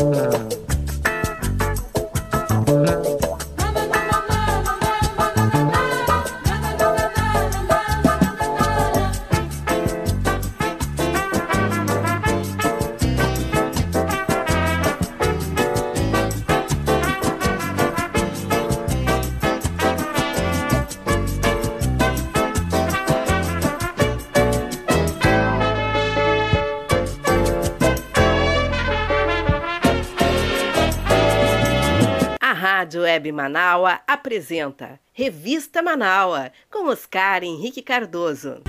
Rádio Web Manaua apresenta Revista Manaua com Oscar Henrique Cardoso.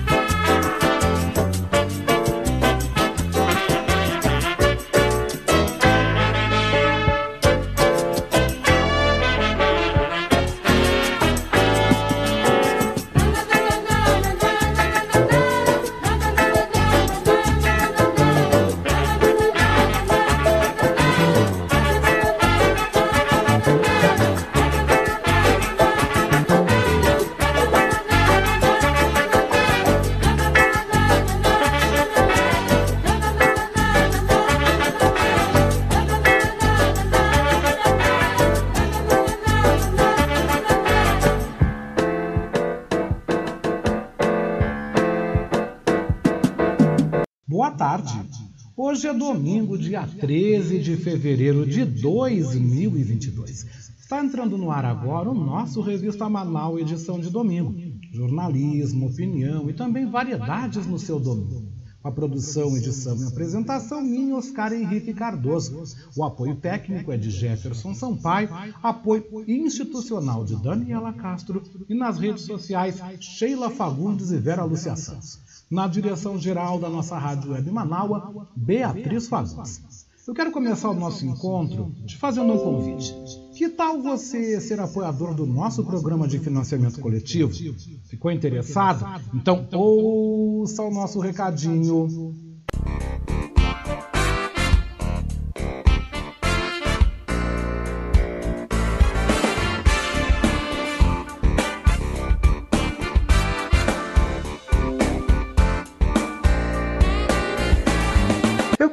Hoje é domingo, dia 13 de fevereiro de 2022. Está entrando no ar agora o nosso Revista Manaus, edição de domingo. Jornalismo, opinião e também variedades no seu domínio. A produção, edição e apresentação minha, Oscar Henrique Cardoso. O apoio técnico é de Jefferson Sampaio, apoio institucional de Daniela Castro e nas redes sociais Sheila Fagundes e Vera Lúcia Santos. Na direção geral da nossa Rádio Web Manaua, Beatriz Fagundes. Eu quero começar o nosso encontro te fazendo um convite. Que tal você ser apoiador do nosso programa de financiamento coletivo? Ficou interessado? Então ouça o nosso recadinho.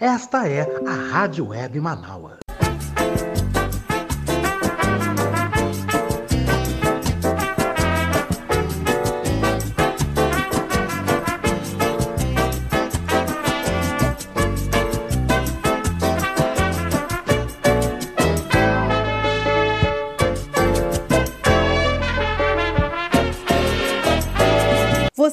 Esta é a Rádio Web Manaus.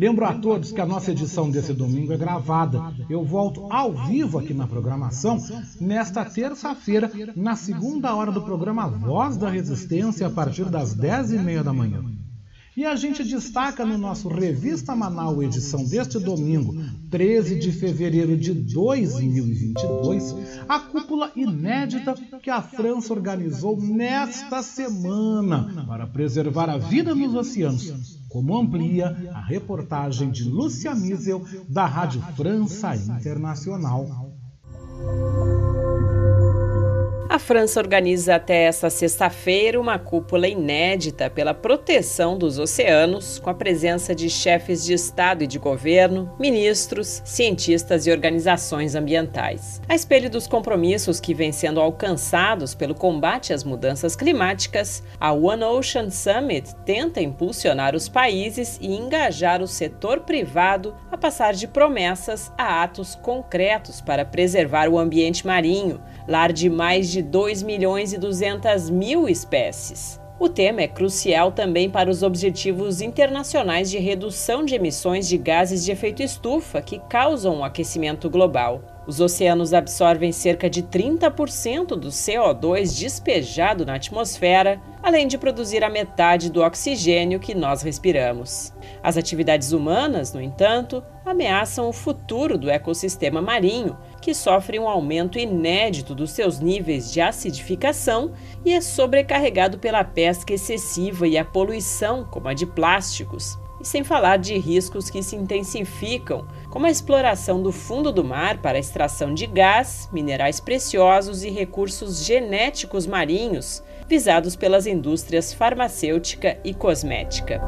Lembro a todos que a nossa edição desse domingo é gravada. Eu volto ao vivo aqui na programação nesta terça-feira, na segunda hora do programa Voz da Resistência, a partir das dez e meia da manhã. E a gente destaca no nosso Revista Manaus, edição deste domingo, 13 de fevereiro de 2022, a cúpula inédita que a França organizou nesta semana para preservar a vida nos oceanos como amplia a reportagem de Lúcia Miesel, da Rádio França Internacional. A França organiza até esta sexta-feira uma cúpula inédita pela proteção dos oceanos, com a presença de chefes de Estado e de governo, ministros, cientistas e organizações ambientais. A espelho dos compromissos que vêm sendo alcançados pelo combate às mudanças climáticas, a One Ocean Summit tenta impulsionar os países e engajar o setor privado a passar de promessas a atos concretos para preservar o ambiente marinho, lar de mais de 2 milhões e 200 mil espécies. O tema é crucial também para os objetivos internacionais de redução de emissões de gases de efeito estufa que causam o aquecimento global. Os oceanos absorvem cerca de 30% do CO2 despejado na atmosfera, além de produzir a metade do oxigênio que nós respiramos. As atividades humanas, no entanto, ameaçam o futuro do ecossistema marinho, que sofre um aumento inédito dos seus níveis de acidificação e é sobrecarregado pela pesca excessiva e a poluição, como a de plásticos, e sem falar de riscos que se intensificam, como a exploração do fundo do mar para a extração de gás, minerais preciosos e recursos genéticos marinhos, visados pelas indústrias farmacêutica e cosmética.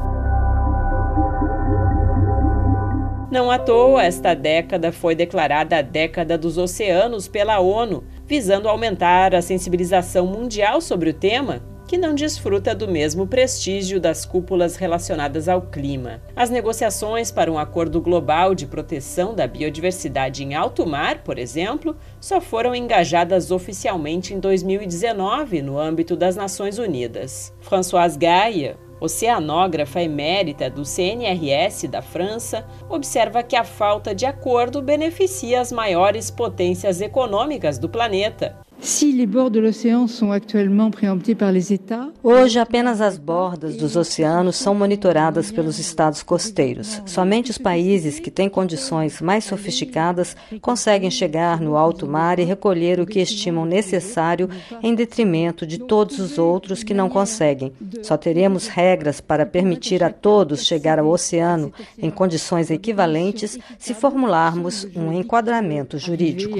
Não à toa, esta década foi declarada a década dos oceanos pela ONU, visando aumentar a sensibilização mundial sobre o tema que não desfruta do mesmo prestígio das cúpulas relacionadas ao clima. As negociações para um acordo global de proteção da biodiversidade em alto mar, por exemplo, só foram engajadas oficialmente em 2019 no âmbito das Nações Unidas. Françoise Gaia, oceanógrafa emérita do CNRS da França, observa que a falta de acordo beneficia as maiores potências econômicas do planeta, Hoje, apenas as bordas dos oceanos são monitoradas pelos estados costeiros. Somente os países que têm condições mais sofisticadas conseguem chegar no alto mar e recolher o que estimam necessário, em detrimento de todos os outros que não conseguem. Só teremos regras para permitir a todos chegar ao oceano em condições equivalentes se formularmos um enquadramento jurídico.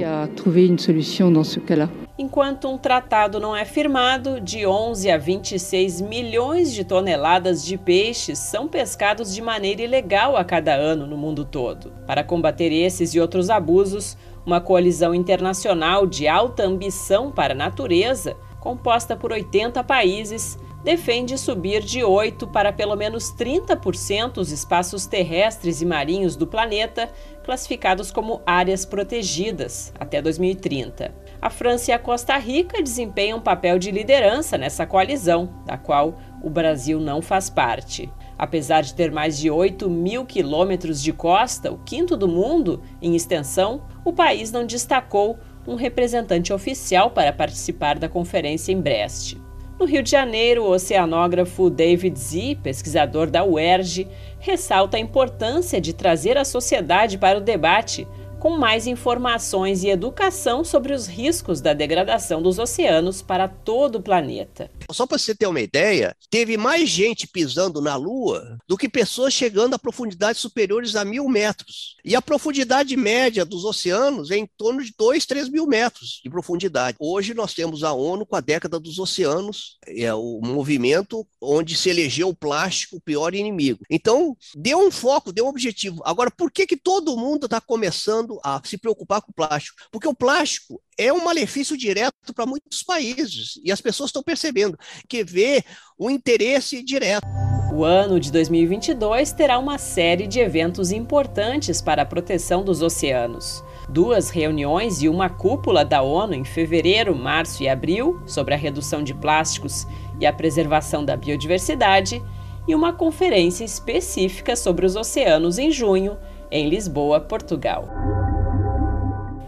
Enquanto um tratado não é firmado, de 11 a 26 milhões de toneladas de peixes são pescados de maneira ilegal a cada ano no mundo todo. Para combater esses e outros abusos, uma coalizão internacional de alta ambição para a natureza, composta por 80 países, defende subir de 8 para pelo menos 30% os espaços terrestres e marinhos do planeta classificados como áreas protegidas até 2030 a França e a Costa Rica desempenham um papel de liderança nessa coalizão, da qual o Brasil não faz parte. Apesar de ter mais de 8 mil quilômetros de costa, o quinto do mundo em extensão, o país não destacou um representante oficial para participar da conferência em Brest. No Rio de Janeiro, o oceanógrafo David Z, pesquisador da UERJ, ressalta a importância de trazer a sociedade para o debate com mais informações e educação sobre os riscos da degradação dos oceanos para todo o planeta. Só para você ter uma ideia, teve mais gente pisando na Lua do que pessoas chegando a profundidades superiores a mil metros. E a profundidade média dos oceanos é em torno de 2, 3 mil metros de profundidade. Hoje nós temos a ONU com a década dos oceanos, é o movimento onde se elegeu o plástico o pior inimigo. Então, deu um foco, deu um objetivo. Agora, por que, que todo mundo está começando a se preocupar com o plástico, porque o plástico é um malefício direto para muitos países e as pessoas estão percebendo que vê o interesse direto. O ano de 2022 terá uma série de eventos importantes para a proteção dos oceanos. Duas reuniões e uma cúpula da ONU em fevereiro, março e abril sobre a redução de plásticos e a preservação da biodiversidade, e uma conferência específica sobre os oceanos em junho, em Lisboa, Portugal.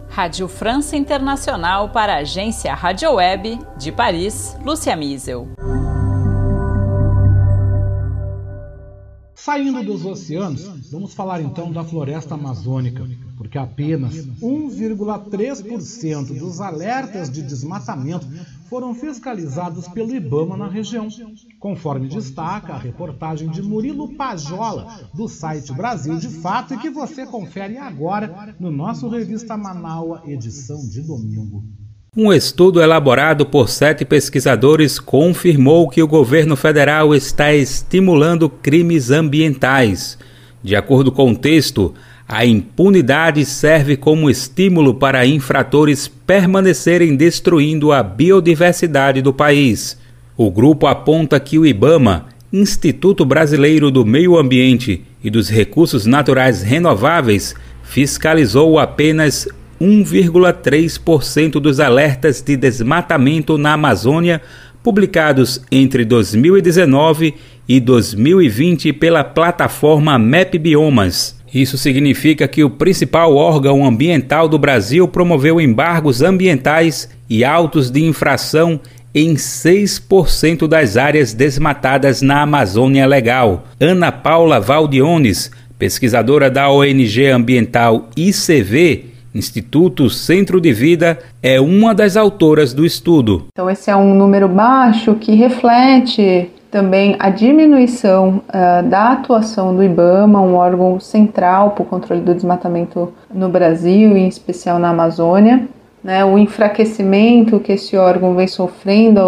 Rádio França Internacional para a agência Rádio Web de Paris, Lúcia Miesel. Saindo dos oceanos, vamos falar então da floresta amazônica, porque apenas 1,3% dos alertas de desmatamento foram fiscalizados pelo IBAMA na região, conforme destaca a reportagem de Murilo Pajola, do site Brasil de Fato, e que você confere agora no nosso Revista Manaua, edição de domingo. Um estudo elaborado por sete pesquisadores confirmou que o governo federal está estimulando crimes ambientais. De acordo com o texto, a impunidade serve como estímulo para infratores permanecerem destruindo a biodiversidade do país. O grupo aponta que o IBAMA, Instituto Brasileiro do Meio Ambiente e dos Recursos Naturais Renováveis, fiscalizou apenas 1,3% dos alertas de desmatamento na Amazônia publicados entre 2019 e 2020 pela plataforma Map Biomas. Isso significa que o principal órgão ambiental do Brasil promoveu embargos ambientais e autos de infração em 6% das áreas desmatadas na Amazônia Legal. Ana Paula Valdiones, pesquisadora da ONG ambiental ICV, Instituto Centro de Vida, é uma das autoras do estudo. Então, esse é um número baixo que reflete também a diminuição uh, da atuação do IBAMA, um órgão central para o controle do desmatamento no Brasil, em especial na Amazônia, né, o enfraquecimento que esse órgão vem sofrendo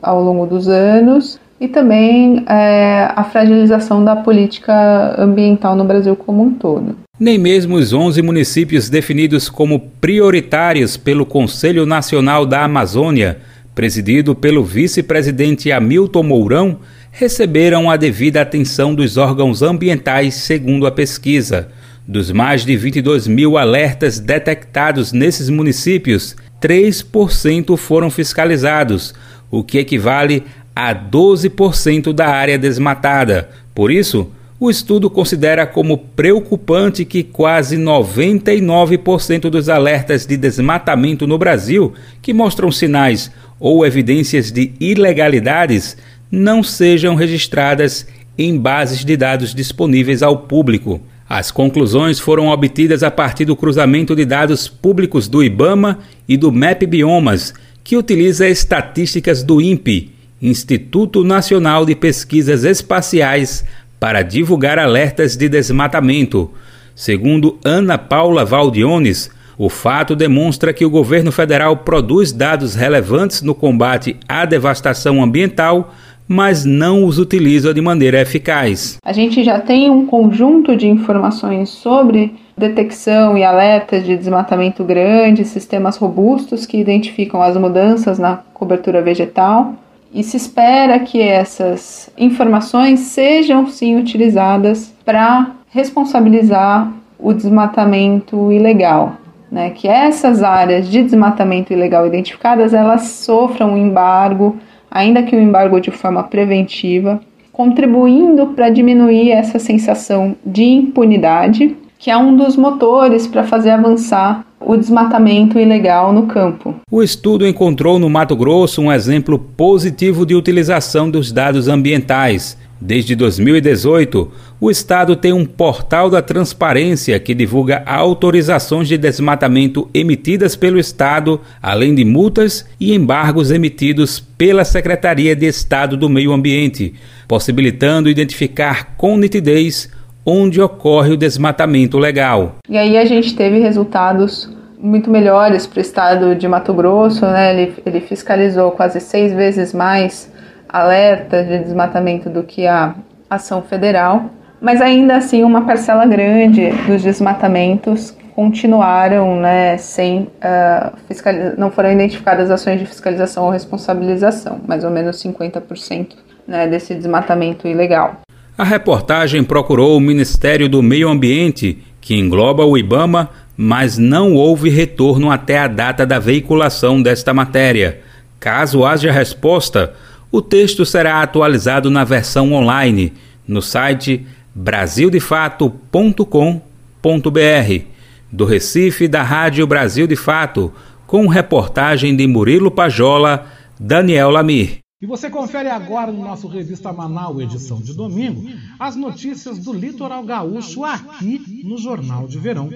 ao longo dos anos e também é, a fragilização da política ambiental no Brasil como um todo. Nem mesmo os 11 municípios definidos como prioritários pelo Conselho Nacional da Amazônia presidido pelo vice-presidente Hamilton Mourão, receberam a devida atenção dos órgãos ambientais, segundo a pesquisa. Dos mais de 22 mil alertas detectados nesses municípios, 3% foram fiscalizados, o que equivale a 12% da área desmatada. Por isso, o estudo considera como preocupante que quase 99% dos alertas de desmatamento no Brasil, que mostram sinais ou evidências de ilegalidades não sejam registradas em bases de dados disponíveis ao público. As conclusões foram obtidas a partir do cruzamento de dados públicos do IBAMA e do MAP Biomas, que utiliza estatísticas do INPE, Instituto Nacional de Pesquisas Espaciais, para divulgar alertas de desmatamento. Segundo Ana Paula Valdiones, o fato demonstra que o governo federal produz dados relevantes no combate à devastação ambiental, mas não os utiliza de maneira eficaz. A gente já tem um conjunto de informações sobre detecção e alertas de desmatamento grande, sistemas robustos que identificam as mudanças na cobertura vegetal, e se espera que essas informações sejam sim utilizadas para responsabilizar o desmatamento ilegal né, que essas áreas de desmatamento ilegal identificadas elas sofram um embargo, ainda que um embargo de forma preventiva, contribuindo para diminuir essa sensação de impunidade, que é um dos motores para fazer avançar o desmatamento ilegal no campo. O estudo encontrou no Mato Grosso um exemplo positivo de utilização dos dados ambientais Desde 2018, o Estado tem um portal da transparência que divulga autorizações de desmatamento emitidas pelo Estado, além de multas e embargos emitidos pela Secretaria de Estado do Meio Ambiente, possibilitando identificar com nitidez onde ocorre o desmatamento legal. E aí a gente teve resultados muito melhores para o estado de Mato Grosso, né? Ele, ele fiscalizou quase seis vezes mais alertas de desmatamento do que a ação federal, mas ainda assim uma parcela grande dos desmatamentos continuaram né, sem uh, não foram identificadas ações de fiscalização ou responsabilização, mais ou menos 50% né, desse desmatamento ilegal. A reportagem procurou o Ministério do Meio Ambiente, que engloba o IBAMA, mas não houve retorno até a data da veiculação desta matéria. Caso haja resposta, o texto será atualizado na versão online no site brasildefato.com.br. Do Recife, da Rádio Brasil de Fato, com reportagem de Murilo Pajola, Daniel Lamir. E você confere agora no nosso Revista Manaus, edição de domingo, as notícias do litoral gaúcho aqui no Jornal de Verão.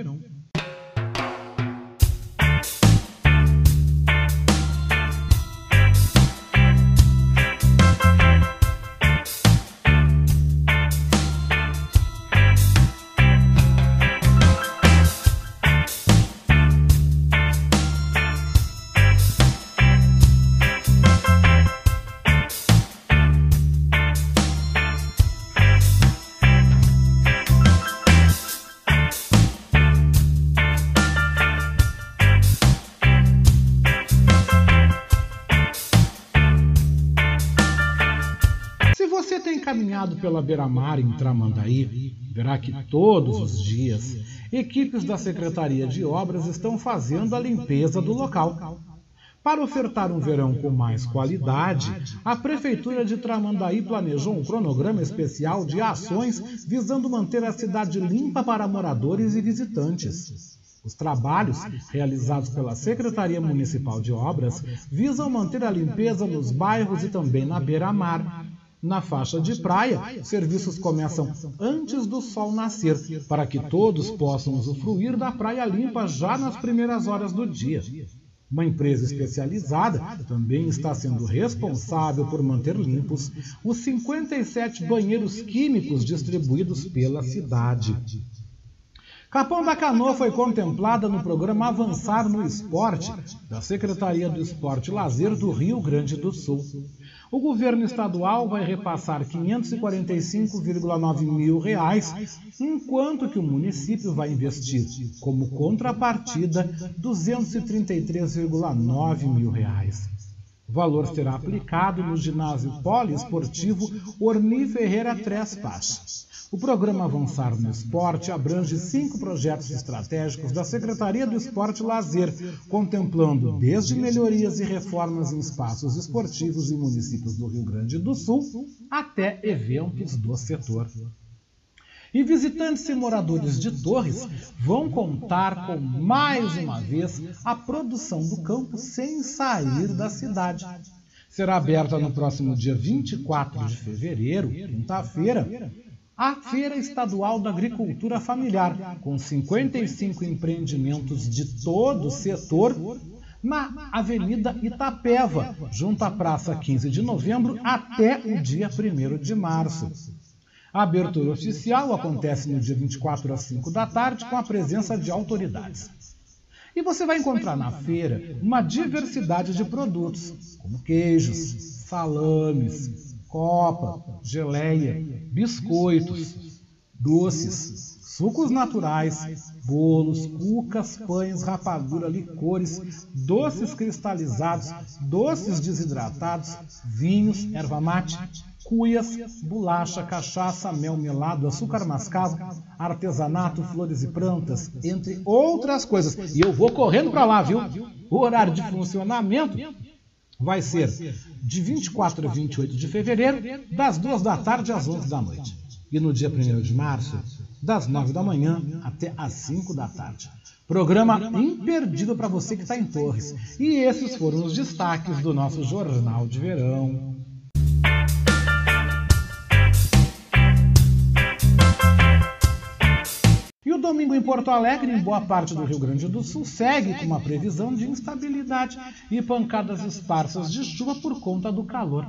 Pela beira-mar em Tramandaí, verá que todos os dias equipes da Secretaria de Obras estão fazendo a limpeza do local. Para ofertar um verão com mais qualidade, a Prefeitura de Tramandaí planejou um cronograma especial de ações visando manter a cidade limpa para moradores e visitantes. Os trabalhos realizados pela Secretaria Municipal de Obras visam manter a limpeza nos bairros e também na beira-mar. Na faixa de praia, serviços começam antes do sol nascer, para que todos possam usufruir da praia limpa já nas primeiras horas do dia. Uma empresa especializada também está sendo responsável por manter limpos os 57 banheiros químicos distribuídos pela cidade. Capão da Canoa foi contemplada no programa Avançar no Esporte da Secretaria do Esporte e Lazer do Rio Grande do Sul. O governo estadual vai repassar 545,9 mil reais, enquanto que o município vai investir, como contrapartida, 233,9 mil reais. O valor será aplicado no ginásio poliesportivo Orni Ferreira Trespas. O programa Avançar no Esporte abrange cinco projetos estratégicos da Secretaria do Esporte e Lazer, contemplando desde melhorias e reformas em espaços esportivos em municípios do Rio Grande do Sul até eventos do setor. E visitantes e moradores de Torres vão contar com mais uma vez a produção do campo sem sair da cidade. Será aberta no próximo dia 24 de fevereiro, quinta-feira, a Feira Estadual da Agricultura Familiar, com 55 empreendimentos de todo o setor, na Avenida Itapeva, junto à Praça 15 de Novembro, até o dia 1 de março. A abertura oficial acontece no dia 24 às 5 da tarde, com a presença de autoridades. E você vai encontrar na feira uma diversidade de produtos, como queijos, salames, copa, geleia, biscoitos, doces, sucos naturais, bolos, cucas, pães, rapadura, licores, doces cristalizados, doces desidratados, vinhos, erva mate, cuias, bolacha, cachaça, mel melado, açúcar mascavo, artesanato, flores e plantas, entre outras coisas. E eu vou correndo para lá, viu? O horário de funcionamento vai ser de 24 a 28 de fevereiro, das 2 da tarde às 11 da noite. E no dia 1 de março, das 9 da manhã até às 5 da tarde. Programa imperdível para você que está em Torres. E esses foram os destaques do nosso Jornal de Verão. Domingo em Porto Alegre, em boa parte do Rio Grande do Sul, segue com uma previsão de instabilidade e pancadas esparsas de chuva por conta do calor.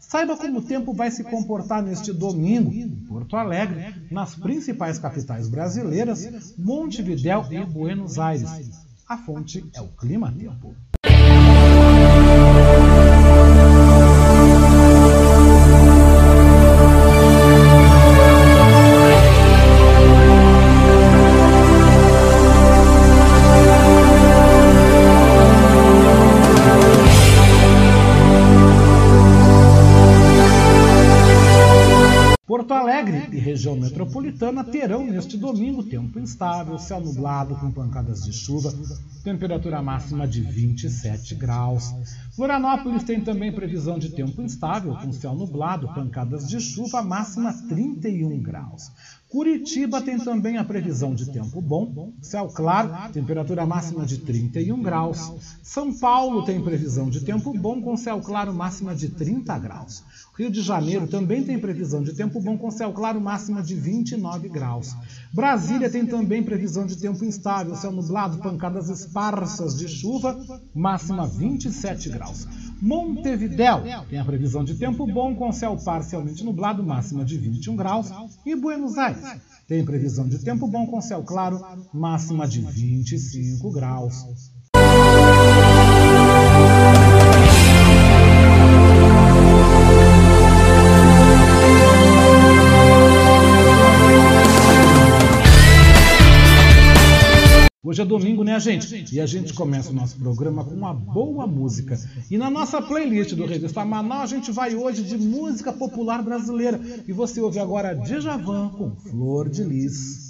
Saiba como o tempo vai se comportar neste domingo em Porto Alegre, nas principais capitais brasileiras, Montevidéu e Buenos Aires. A fonte é o Clima Tempo. Região metropolitana terão neste domingo tempo instável, céu nublado com pancadas de chuva, temperatura máxima de 27 graus. Florianópolis tem também previsão de tempo instável com céu nublado, pancadas de chuva, máxima 31 graus. Curitiba tem também a previsão de tempo bom, céu claro, temperatura máxima de 31 graus. São Paulo tem previsão de tempo bom com céu claro, máxima de 30 graus. Rio de Janeiro também tem previsão de tempo bom com céu claro, máxima de 29 graus. Brasília tem também previsão de tempo instável, céu nublado, pancadas esparsas de chuva, máxima 27 graus. Montevidéu tem a previsão de tempo bom com céu parcialmente nublado, máxima de 21 graus. E Buenos Aires tem previsão de tempo bom com céu claro, máxima de 25 graus. Hoje é domingo, né, gente? E a gente começa o nosso programa com uma boa música. E na nossa playlist do Revista Manaus, a gente vai hoje de música popular brasileira. E você ouve agora Djavan com Flor de Lis.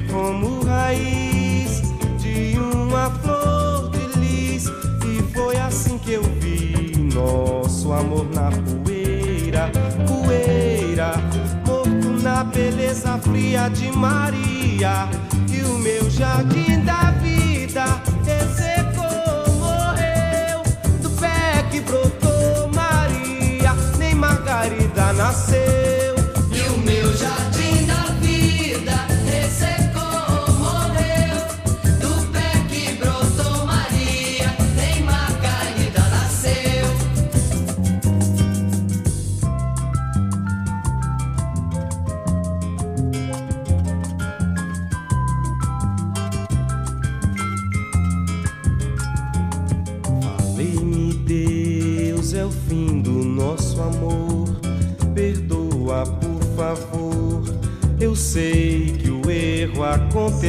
como raiz de uma flor de lis. E foi assim que eu vi nosso amor na poeira, poeira, morto na beleza fria de Maria. E o meu jardim da vida ressecou, morreu do pé que brotou Maria, nem Margarida nasceu.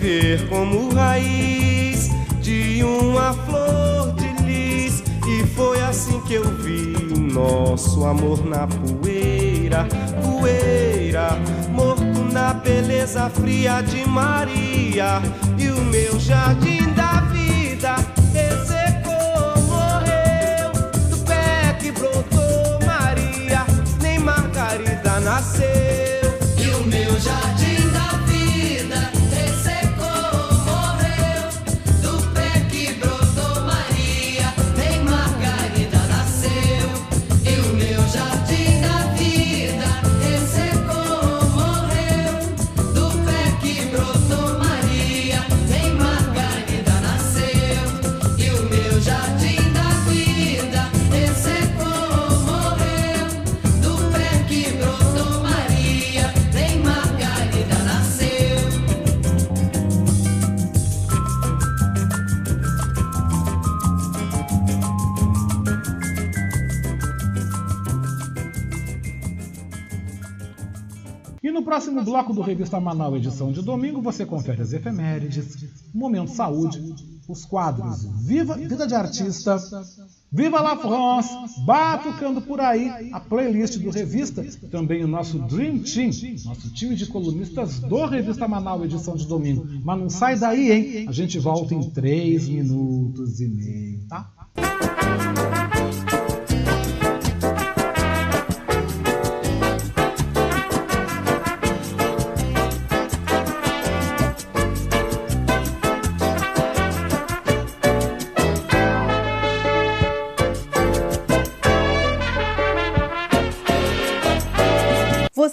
me ver como raiz de uma flor de lis. E foi assim que eu vi nosso amor na poeira, poeira, morto na beleza fria de Maria. E o meu jardim da vida ressecou, morreu do pé que brotou Maria, nem Margarida nasceu. Próximo bloco do Revista Manaus, edição de domingo, você confere as efemérides, Momento Saúde, os quadros Viva Vida de Artista, Viva la France, Batucando por aí, a playlist do Revista, também o nosso Dream Team, nosso time de colunistas do Revista Manaus, edição de domingo. Mas não sai daí, hein? A gente volta em 3 minutos e meio, tá?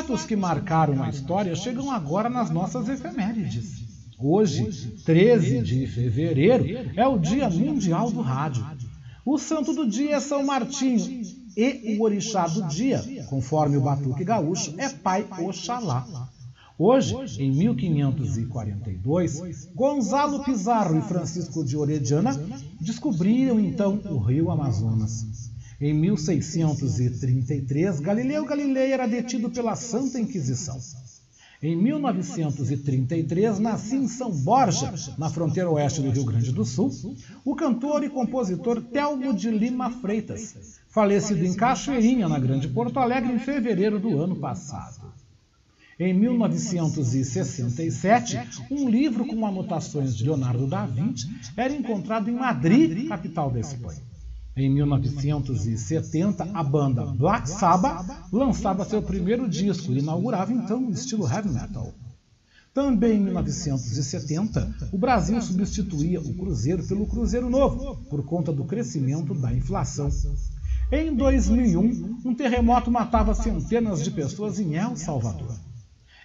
Fatos que marcaram a história chegam agora nas nossas efemérides. Hoje, 13 de fevereiro, é o Dia Mundial do Rádio. O santo do dia é São Martinho e o orixá do dia, conforme o Batuque Gaúcho, é Pai Oxalá. Hoje, em 1542, Gonzalo Pizarro e Francisco de Orediana descobriram então o rio Amazonas. Em 1633, Galileu Galilei era detido pela Santa Inquisição. Em 1933, nascia em São Borja, na fronteira oeste do Rio Grande do Sul, o cantor e compositor Telmo de Lima Freitas, falecido em Cachoeirinha, na Grande Porto Alegre, em fevereiro do ano passado. Em 1967, um livro com anotações de Leonardo da Vinci era encontrado em Madrid, capital da Espanha. Em 1970, a banda Black Sabbath lançava seu primeiro disco e inaugurava então o estilo heavy metal. Também em 1970, o Brasil substituía o Cruzeiro pelo Cruzeiro Novo, por conta do crescimento da inflação. Em 2001, um terremoto matava centenas de pessoas em El Salvador.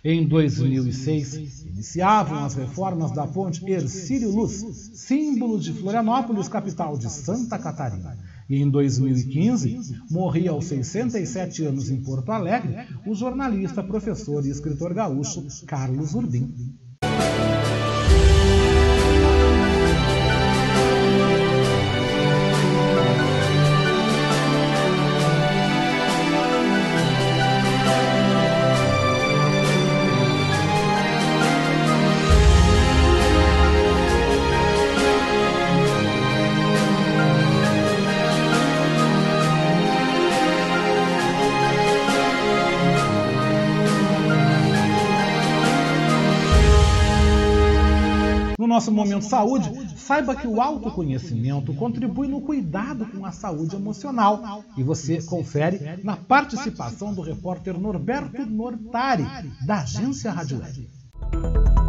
Em 2006, iniciavam as reformas da ponte Ercílio Luz, símbolo de Florianópolis, capital de Santa Catarina. E em 2015, morria aos 67 anos em Porto Alegre o jornalista, professor e escritor gaúcho Carlos Urbim. Momento Saúde, saiba que o autoconhecimento contribui no cuidado com a saúde emocional. E você confere na participação do repórter Norberto Nortari, da agência Rádio Web.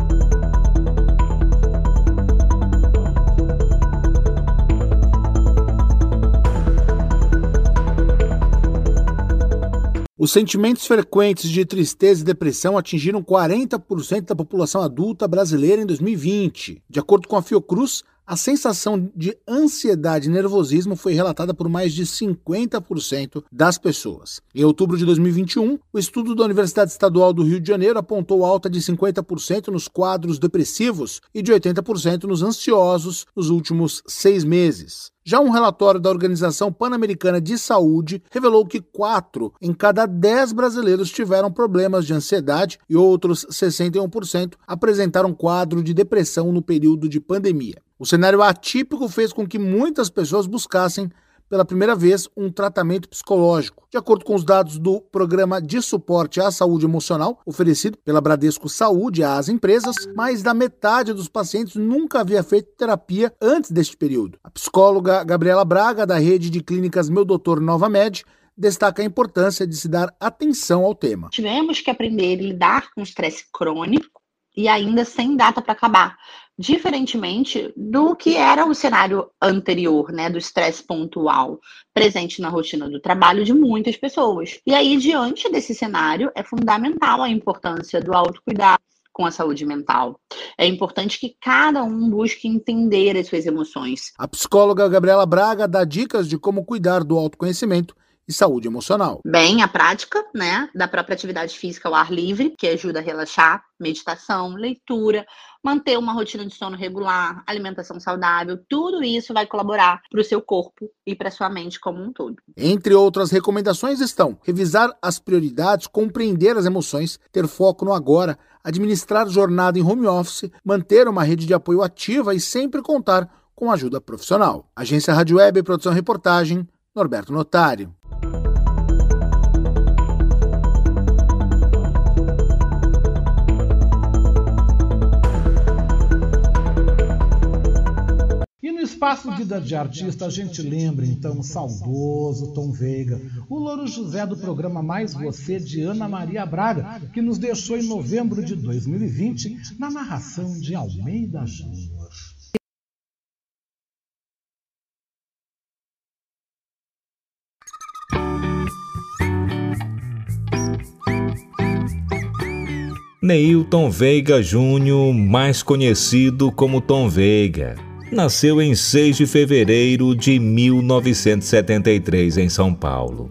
Os sentimentos frequentes de tristeza e depressão atingiram 40% da população adulta brasileira em 2020. De acordo com a Fiocruz, a sensação de ansiedade e nervosismo foi relatada por mais de 50% das pessoas. Em outubro de 2021, o estudo da Universidade Estadual do Rio de Janeiro apontou alta de 50% nos quadros depressivos e de 80% nos ansiosos nos últimos seis meses. Já um relatório da Organização Pan-Americana de Saúde revelou que 4 em cada 10 brasileiros tiveram problemas de ansiedade e outros 61% apresentaram quadro de depressão no período de pandemia. O cenário atípico fez com que muitas pessoas buscassem pela primeira vez um tratamento psicológico. De acordo com os dados do Programa de Suporte à Saúde Emocional, oferecido pela Bradesco Saúde às empresas, mais da metade dos pacientes nunca havia feito terapia antes deste período. A psicóloga Gabriela Braga, da rede de clínicas Meu Doutor Nova Med, destaca a importância de se dar atenção ao tema. Tivemos que aprender a lidar com o estresse crônico e ainda sem data para acabar diferentemente do que era o cenário anterior, né, do estresse pontual presente na rotina do trabalho de muitas pessoas. E aí, diante desse cenário, é fundamental a importância do autocuidado com a saúde mental. É importante que cada um busque entender as suas emoções. A psicóloga Gabriela Braga dá dicas de como cuidar do autoconhecimento e saúde emocional. Bem, a prática, né, da própria atividade física ao ar livre, que ajuda a relaxar, meditação, leitura, manter uma rotina de sono regular, alimentação saudável, tudo isso vai colaborar para o seu corpo e para sua mente como um todo. Entre outras recomendações estão revisar as prioridades, compreender as emoções, ter foco no agora, administrar jornada em home office, manter uma rede de apoio ativa e sempre contar com ajuda profissional. Agência Rádio Web, produção e reportagem, Norberto Notário. Espaço Vida de Artista, a gente lembra então o saudoso Tom Veiga, o Louro José do programa Mais Você de Ana Maria Braga, que nos deixou em novembro de 2020 na narração de Almeida Júnior. Neilton Veiga Júnior, mais conhecido como Tom Veiga, nasceu em 6 de fevereiro de 1973 em São Paulo.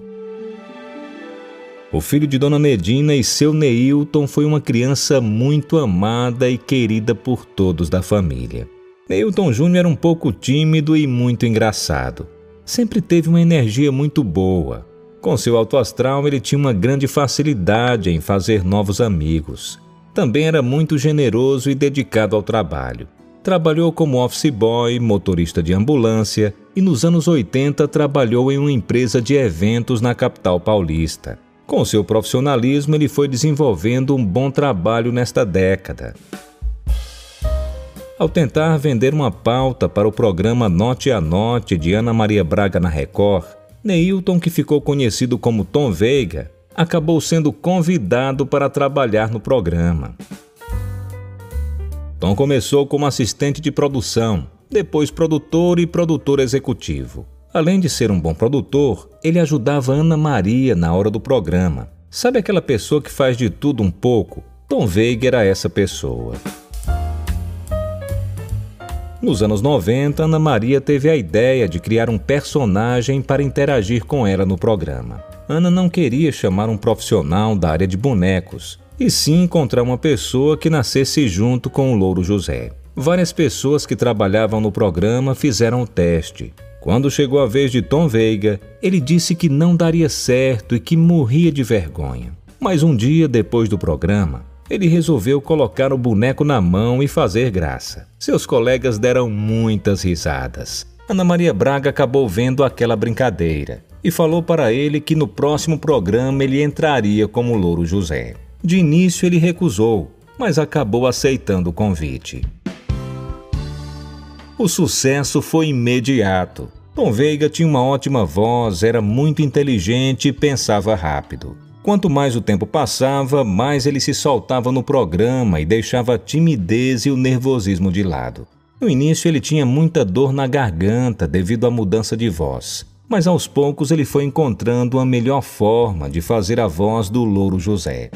O filho de Dona Nedina e seu Neilton foi uma criança muito amada e querida por todos da família. Neilton Júnior era um pouco tímido e muito engraçado. Sempre teve uma energia muito boa. Com seu alto astral, ele tinha uma grande facilidade em fazer novos amigos. Também era muito generoso e dedicado ao trabalho. Trabalhou como office boy, motorista de ambulância e nos anos 80 trabalhou em uma empresa de eventos na capital paulista. Com seu profissionalismo, ele foi desenvolvendo um bom trabalho nesta década. Ao tentar vender uma pauta para o programa Note a Note de Ana Maria Braga na Record, Neilton, que ficou conhecido como Tom Veiga, acabou sendo convidado para trabalhar no programa. Tom começou como assistente de produção, depois produtor e produtor executivo. Além de ser um bom produtor, ele ajudava Ana Maria na hora do programa. Sabe aquela pessoa que faz de tudo um pouco? Tom Veiga era essa pessoa. Nos anos 90, Ana Maria teve a ideia de criar um personagem para interagir com ela no programa. Ana não queria chamar um profissional da área de bonecos, e sim encontrar uma pessoa que nascesse junto com o Louro José. Várias pessoas que trabalhavam no programa fizeram o teste. Quando chegou a vez de Tom Veiga, ele disse que não daria certo e que morria de vergonha. Mas um dia depois do programa, ele resolveu colocar o boneco na mão e fazer graça. Seus colegas deram muitas risadas. Ana Maria Braga acabou vendo aquela brincadeira e falou para ele que no próximo programa ele entraria como Louro José. De início ele recusou, mas acabou aceitando o convite. O sucesso foi imediato. Tom Veiga tinha uma ótima voz, era muito inteligente e pensava rápido. Quanto mais o tempo passava, mais ele se soltava no programa e deixava a timidez e o nervosismo de lado. No início ele tinha muita dor na garganta devido à mudança de voz, mas aos poucos ele foi encontrando uma melhor forma de fazer a voz do Louro José.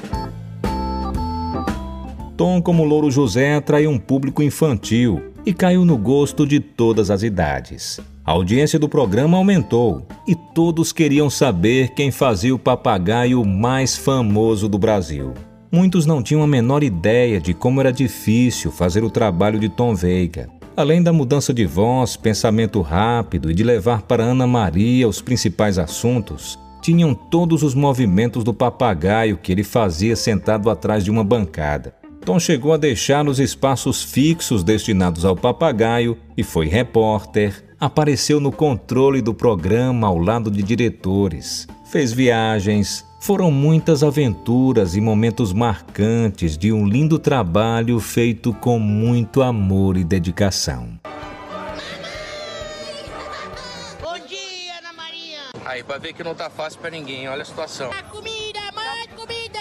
Tom, como Louro José, atraiu um público infantil e caiu no gosto de todas as idades. A audiência do programa aumentou e todos queriam saber quem fazia o papagaio mais famoso do Brasil. Muitos não tinham a menor ideia de como era difícil fazer o trabalho de Tom Veiga. Além da mudança de voz, pensamento rápido e de levar para Ana Maria os principais assuntos, tinham todos os movimentos do papagaio que ele fazia sentado atrás de uma bancada. Tom chegou a deixar os espaços fixos destinados ao papagaio e foi repórter, apareceu no controle do programa ao lado de diretores, fez viagens. Foram muitas aventuras e momentos marcantes de um lindo trabalho feito com muito amor e dedicação. Bom dia, Ana Maria! Aí, pra ver que não tá fácil pra ninguém, olha a situação. A comida, mais comida!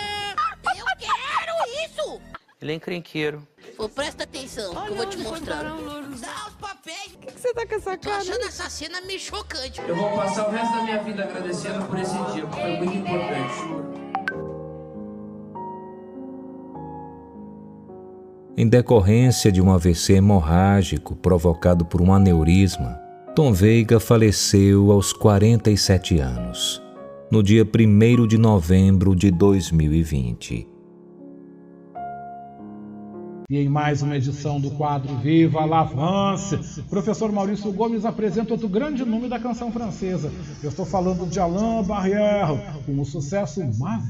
Eu quero isso! Ele é encrenqueiro. Pô, presta atenção, que eu vou te mostrar. Dá os papéis. Por que, que você tá com essa Tô cara? achando essa cena meio chocante. Eu vou passar o resto da minha vida agradecendo por esse dia, porque foi muito importante. Em decorrência de um AVC hemorrágico provocado por um aneurisma, Tom Veiga faleceu aos 47 anos, no dia 1 de novembro de 2020. E em mais uma edição do quadro Viva la France, professor Maurício Gomes apresenta outro grande nome da canção francesa. Eu estou falando de Alain Barrière, com o sucesso Ma.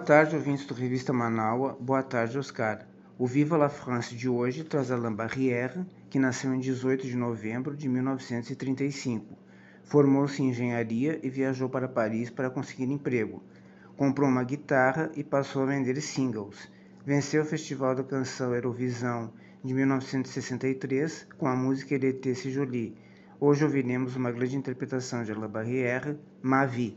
Tarde, ouvintes do Revista Manaua. Boa tarde, Oscar. O Viva la France de hoje traz Alain Barrière, que nasceu em 18 de novembro de 1935. Formou-se em engenharia e viajou para Paris para conseguir emprego. Comprou uma guitarra e passou a vender singles. Venceu o Festival da Canção Eurovisão de 1963 com a música si jolie. Hoje ouviremos uma grande interpretação de Alain Barrière, Ma Vie.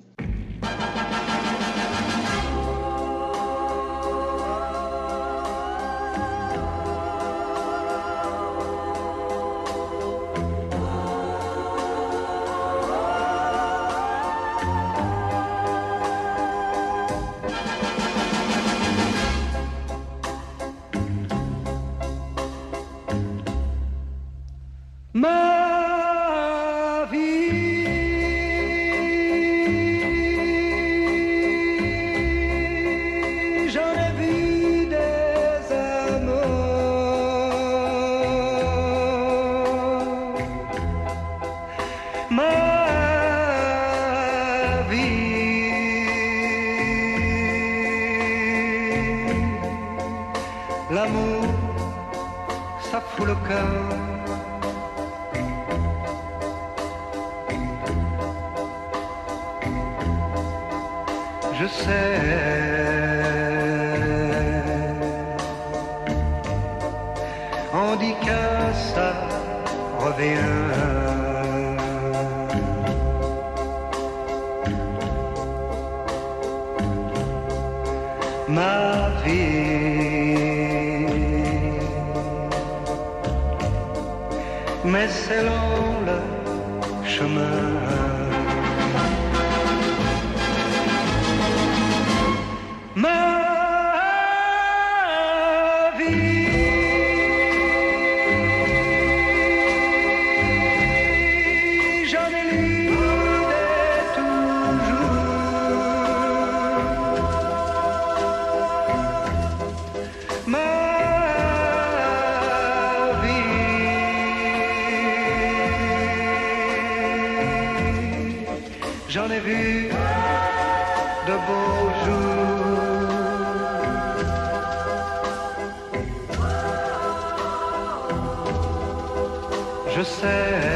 J'en ai vu de beaux jours. Je sais.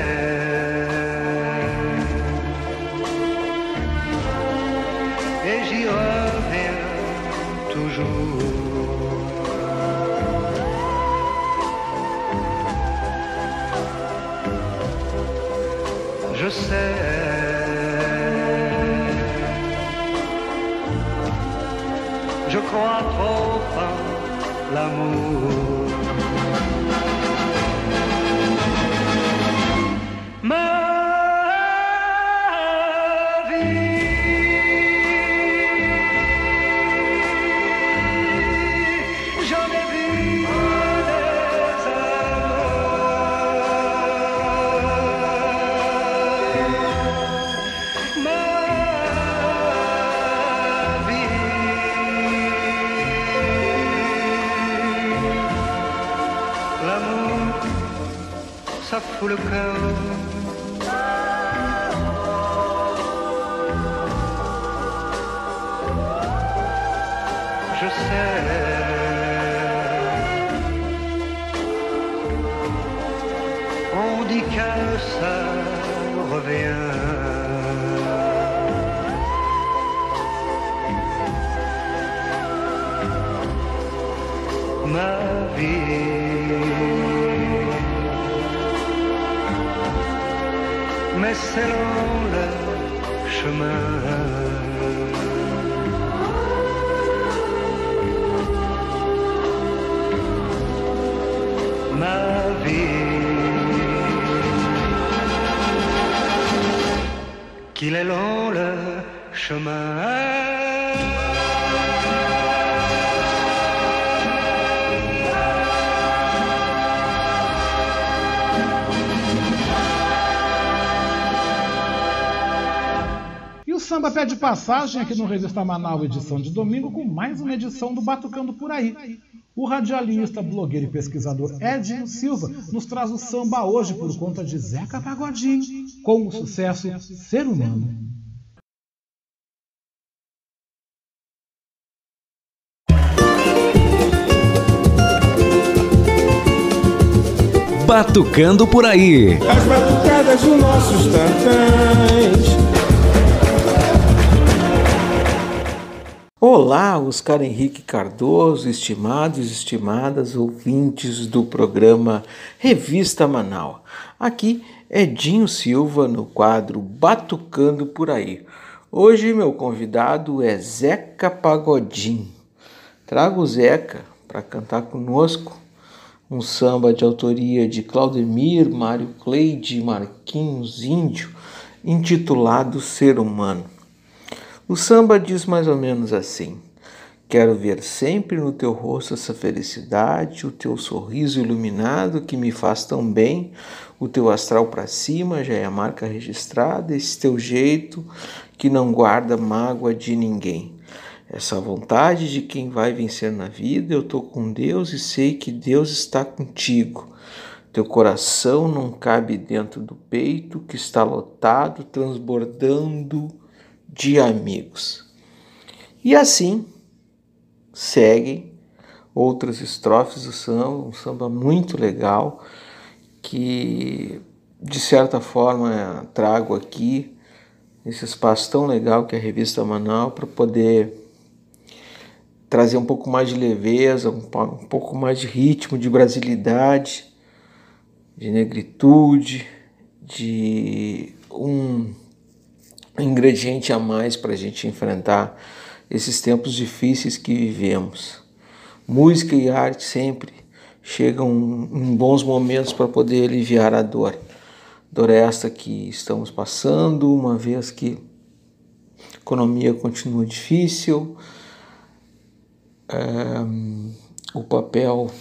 cold. Est long le chemin. E o samba pede passagem aqui no Revista Manaus, edição de domingo, com mais uma edição do Batucando por Aí. O radialista, blogueiro e pesquisador Edinho Silva nos traz o samba hoje por conta de Zeca Pagodinho, com o sucesso Ser Humano. Batucando por aí. As batucadas dos nossos tantãs. Olá, Oscar Henrique Cardoso, estimados e estimadas ouvintes do programa Revista Manaus. Aqui é Dinho Silva no quadro Batucando por aí. Hoje meu convidado é Zeca Pagodinho. Trago o Zeca para cantar conosco um samba de autoria de Claudemir, Mário Cleide Marquinhos Índio, intitulado Ser Humano. O samba diz mais ou menos assim: Quero ver sempre no teu rosto essa felicidade, o teu sorriso iluminado que me faz tão bem, o teu astral para cima já é a marca registrada, esse teu jeito que não guarda mágoa de ninguém. Essa vontade de quem vai vencer na vida, eu tô com Deus e sei que Deus está contigo. Teu coração não cabe dentro do peito que está lotado, transbordando de amigos. E assim seguem outras estrofes do samba, um samba muito legal que de certa forma trago aqui nesse espaço tão legal que é a revista Manaus para poder trazer um pouco mais de leveza, um pouco mais de ritmo, de brasilidade, de negritude, de um ingrediente a mais para a gente enfrentar esses tempos difíceis que vivemos. Música e arte sempre chegam em bons momentos para poder aliviar a dor. Dor esta que estamos passando, uma vez que a economia continua difícil, é, o papel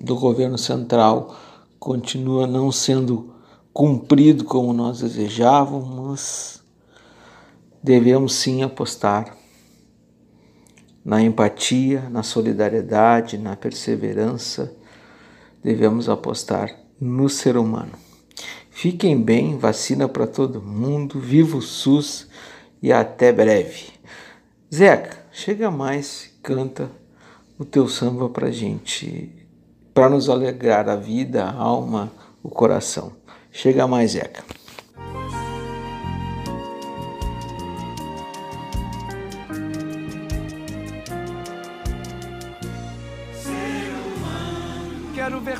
do governo central continua não sendo cumprido como nós desejávamos, devemos sim apostar na empatia, na solidariedade, na perseverança, devemos apostar no ser humano. Fiquem bem, vacina para todo mundo, viva o SUS e até breve. Zeca, chega mais, canta o teu samba pra gente, para nos alegrar a vida, a alma, o coração. Chega mais, Zeca.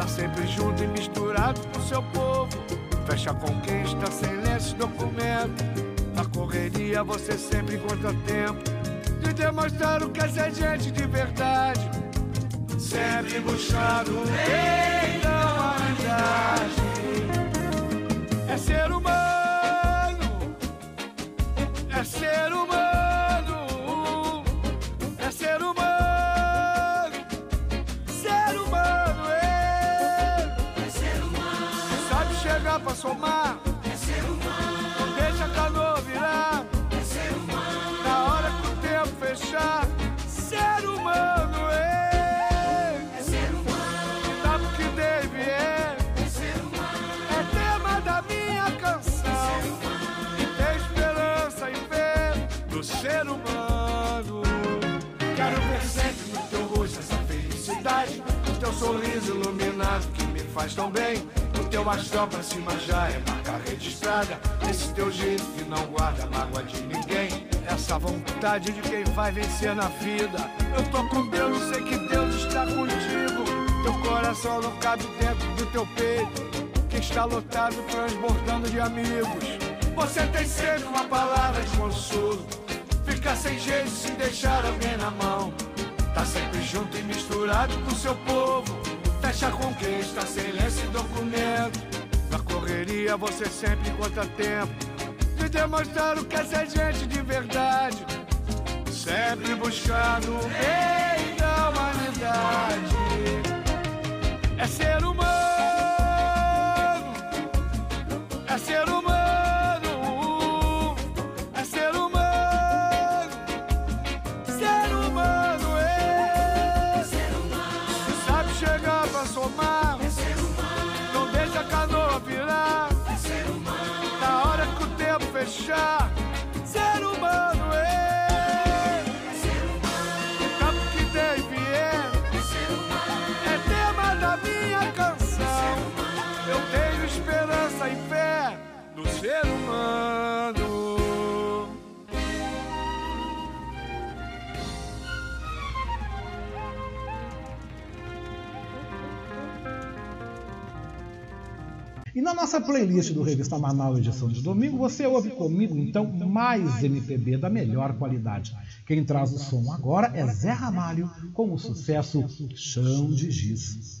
Tá sempre junto e misturado com seu povo. Fecha quem está sem lenço documento. Na correria você sempre encontra tempo de demonstrar o que é ser gente de verdade. Sempre buscando o bem da humanidade. É ser humano, somar. É ser humano. Deixa a canoa virar. É ser humano. Na hora que o tempo fechar. Ser humano, é. É ser humano. Sabe o que deve é. É ser humano. É tema da minha canção. É ser humano. E tem esperança e fé no ser humano. Quero ver sempre no teu rosto essa felicidade. O teu sorriso iluminado que me faz tão bem. Teu astral pra cima já é marca registrada. Esse teu jeito que não guarda mágoa de ninguém. Essa vontade de quem vai vencer na vida. Eu tô com Deus sei que Deus está contigo. Teu coração não cabe dentro do teu peito. Que está lotado, transbordando de amigos. Você tem sempre uma palavra de consolo. Fica sem jeito se deixar alguém na mão. Tá sempre junto e misturado com seu povo. Fecha sem lenço e documento. Na correria você sempre encontra tempo de demonstrar o que é ser gente de verdade. Sempre buscando o bem da humanidade. É ser humano, é ser humano, no ser humano. E na nossa playlist do Revista Manaus edição de domingo, você ouve comigo então mais MPB da melhor qualidade. Quem traz o som agora é Zé Ramalho com o sucesso Chão de Giz.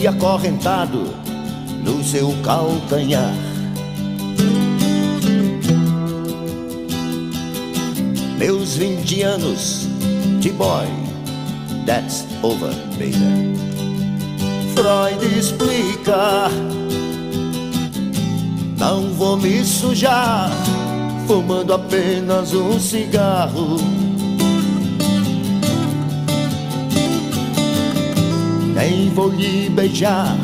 Fui acorrentado no seu calcanhar. Meus 20 anos de boy, that's over, baby. Freud explica. Não vou me sujar, fumando apenas um cigarro. Nem vou lhe beijar,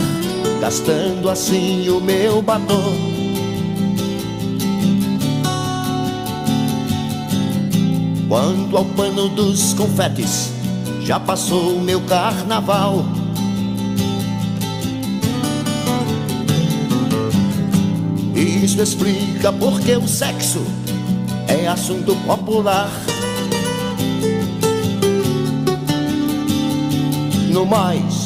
gastando assim o meu batom. Quanto ao pano dos confetes, já passou meu carnaval. Isso explica porque o sexo é assunto popular. No mais,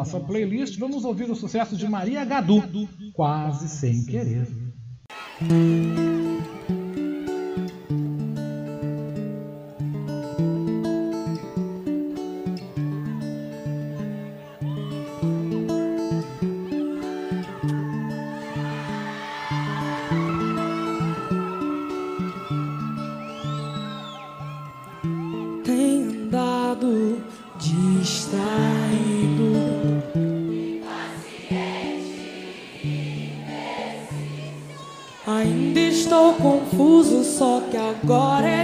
Nossa playlist, vamos ouvir o sucesso de Maria Gadu, Quase Sem Querer. Tem andado distraído. Agora é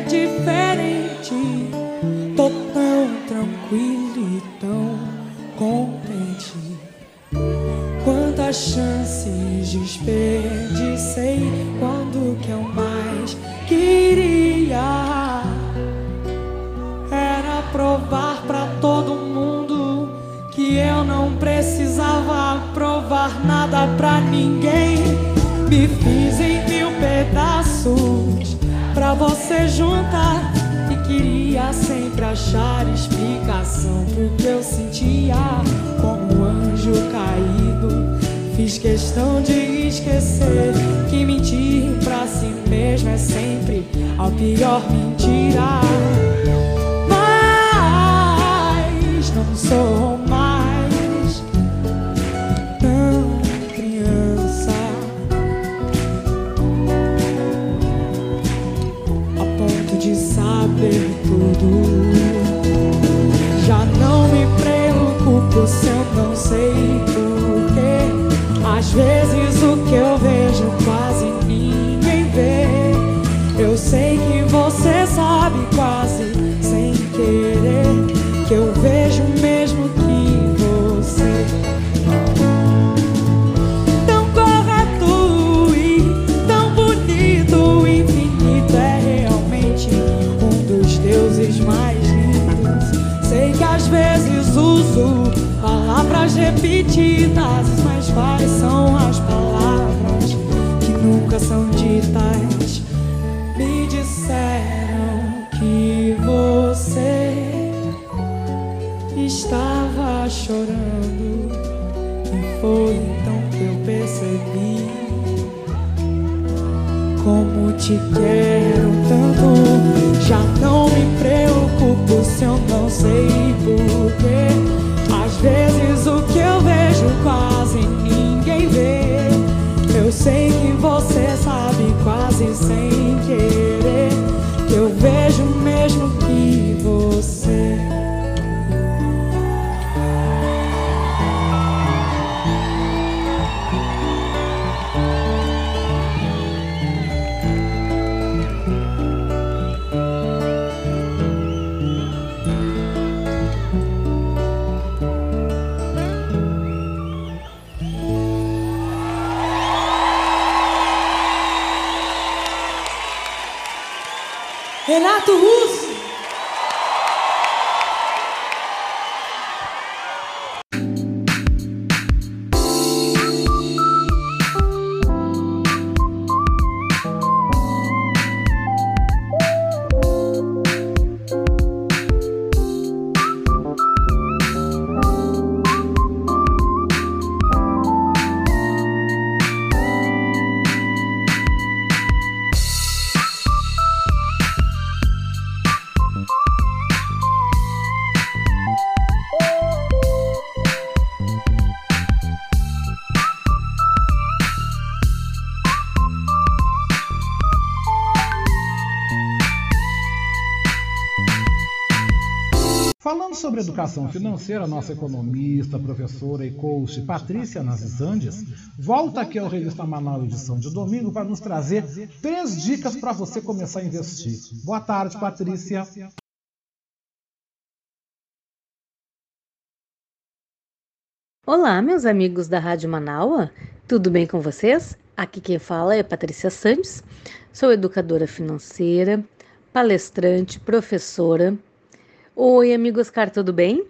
Renato Russo. Educação financeira, nossa economista, professora e coach Patrícia Nazizandes volta aqui ao Revista Manaus edição de domingo para nos trazer três dicas para você começar a investir. Boa tarde, Patrícia. Olá, meus amigos da Rádio Manaua, tudo bem com vocês? Aqui quem fala é Patrícia Santos, sou educadora financeira, palestrante, professora. Oi, amigo Oscar, tudo bem?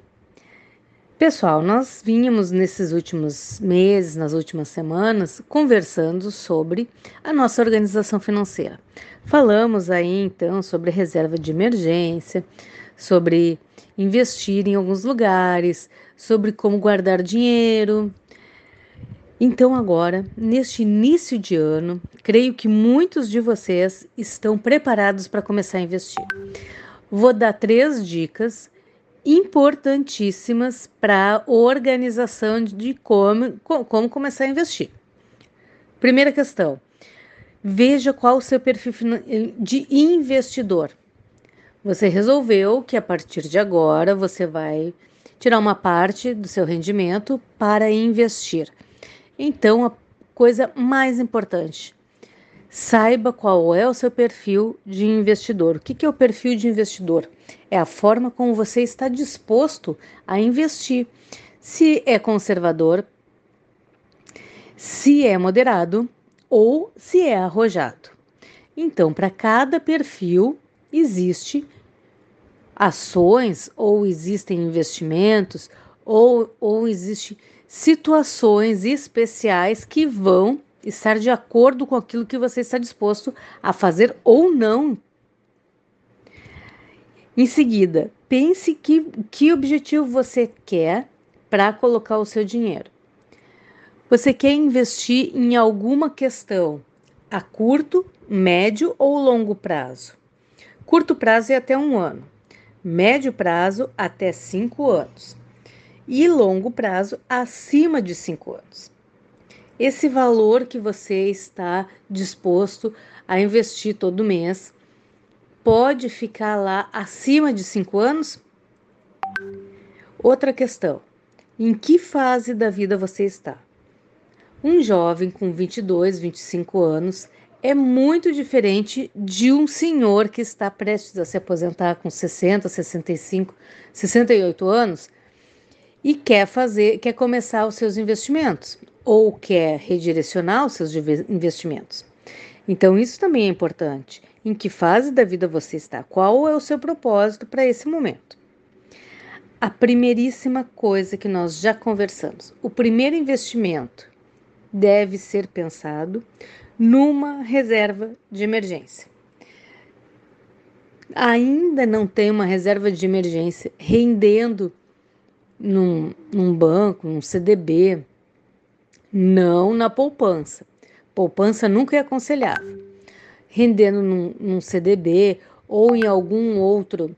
Pessoal, nós vínhamos nesses últimos meses, nas últimas semanas, conversando sobre a nossa organização financeira. Falamos aí então sobre reserva de emergência, sobre investir em alguns lugares, sobre como guardar dinheiro. Então, agora, neste início de ano, creio que muitos de vocês estão preparados para começar a investir. Vou dar três dicas importantíssimas para organização de como, como começar a investir. Primeira questão: veja qual o seu perfil de investidor. Você resolveu que a partir de agora você vai tirar uma parte do seu rendimento para investir. Então, a coisa mais importante, saiba qual é o seu perfil de investidor. O que é o perfil de investidor? É a forma como você está disposto a investir. Se é conservador, se é moderado ou se é arrojado. Então, para cada perfil existe ações ou existem investimentos ou, ou existem situações especiais que vão estar de acordo com aquilo que você está disposto a fazer ou não. Em seguida, pense que, que objetivo você quer para colocar o seu dinheiro. Você quer investir em alguma questão a curto, médio ou longo prazo? Curto prazo é até um ano médio prazo até 5 anos e longo prazo acima de 5 anos. Esse valor que você está disposto a investir todo mês pode ficar lá acima de 5 anos? Outra questão: em que fase da vida você está? Um jovem com 22, 25 anos é muito diferente de um senhor que está prestes a se aposentar com 60, 65, 68 anos e quer fazer, quer começar os seus investimentos ou quer redirecionar os seus investimentos. Então isso também é importante. em que fase da vida você está, qual é o seu propósito para esse momento. A primeiríssima coisa que nós já conversamos, o primeiro investimento deve ser pensado numa reserva de emergência. Ainda não tem uma reserva de emergência rendendo num, num banco, num CDB, não na poupança. Poupança nunca é aconselhável. Rendendo num, num CDB ou em algum outro,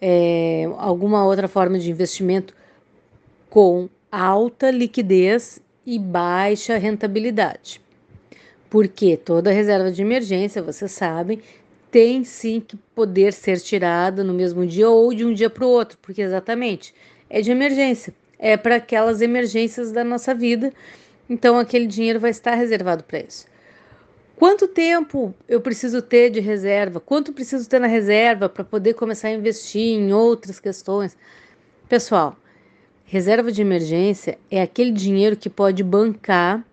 é, alguma outra forma de investimento com alta liquidez e baixa rentabilidade. Porque toda reserva de emergência, vocês sabem, tem sim que poder ser tirada no mesmo dia ou de um dia para o outro, porque exatamente é de emergência, é para aquelas emergências da nossa vida, então aquele dinheiro vai estar reservado para isso. Quanto tempo eu preciso ter de reserva? Quanto preciso ter na reserva para poder começar a investir em outras questões? Pessoal, reserva de emergência é aquele dinheiro que pode bancar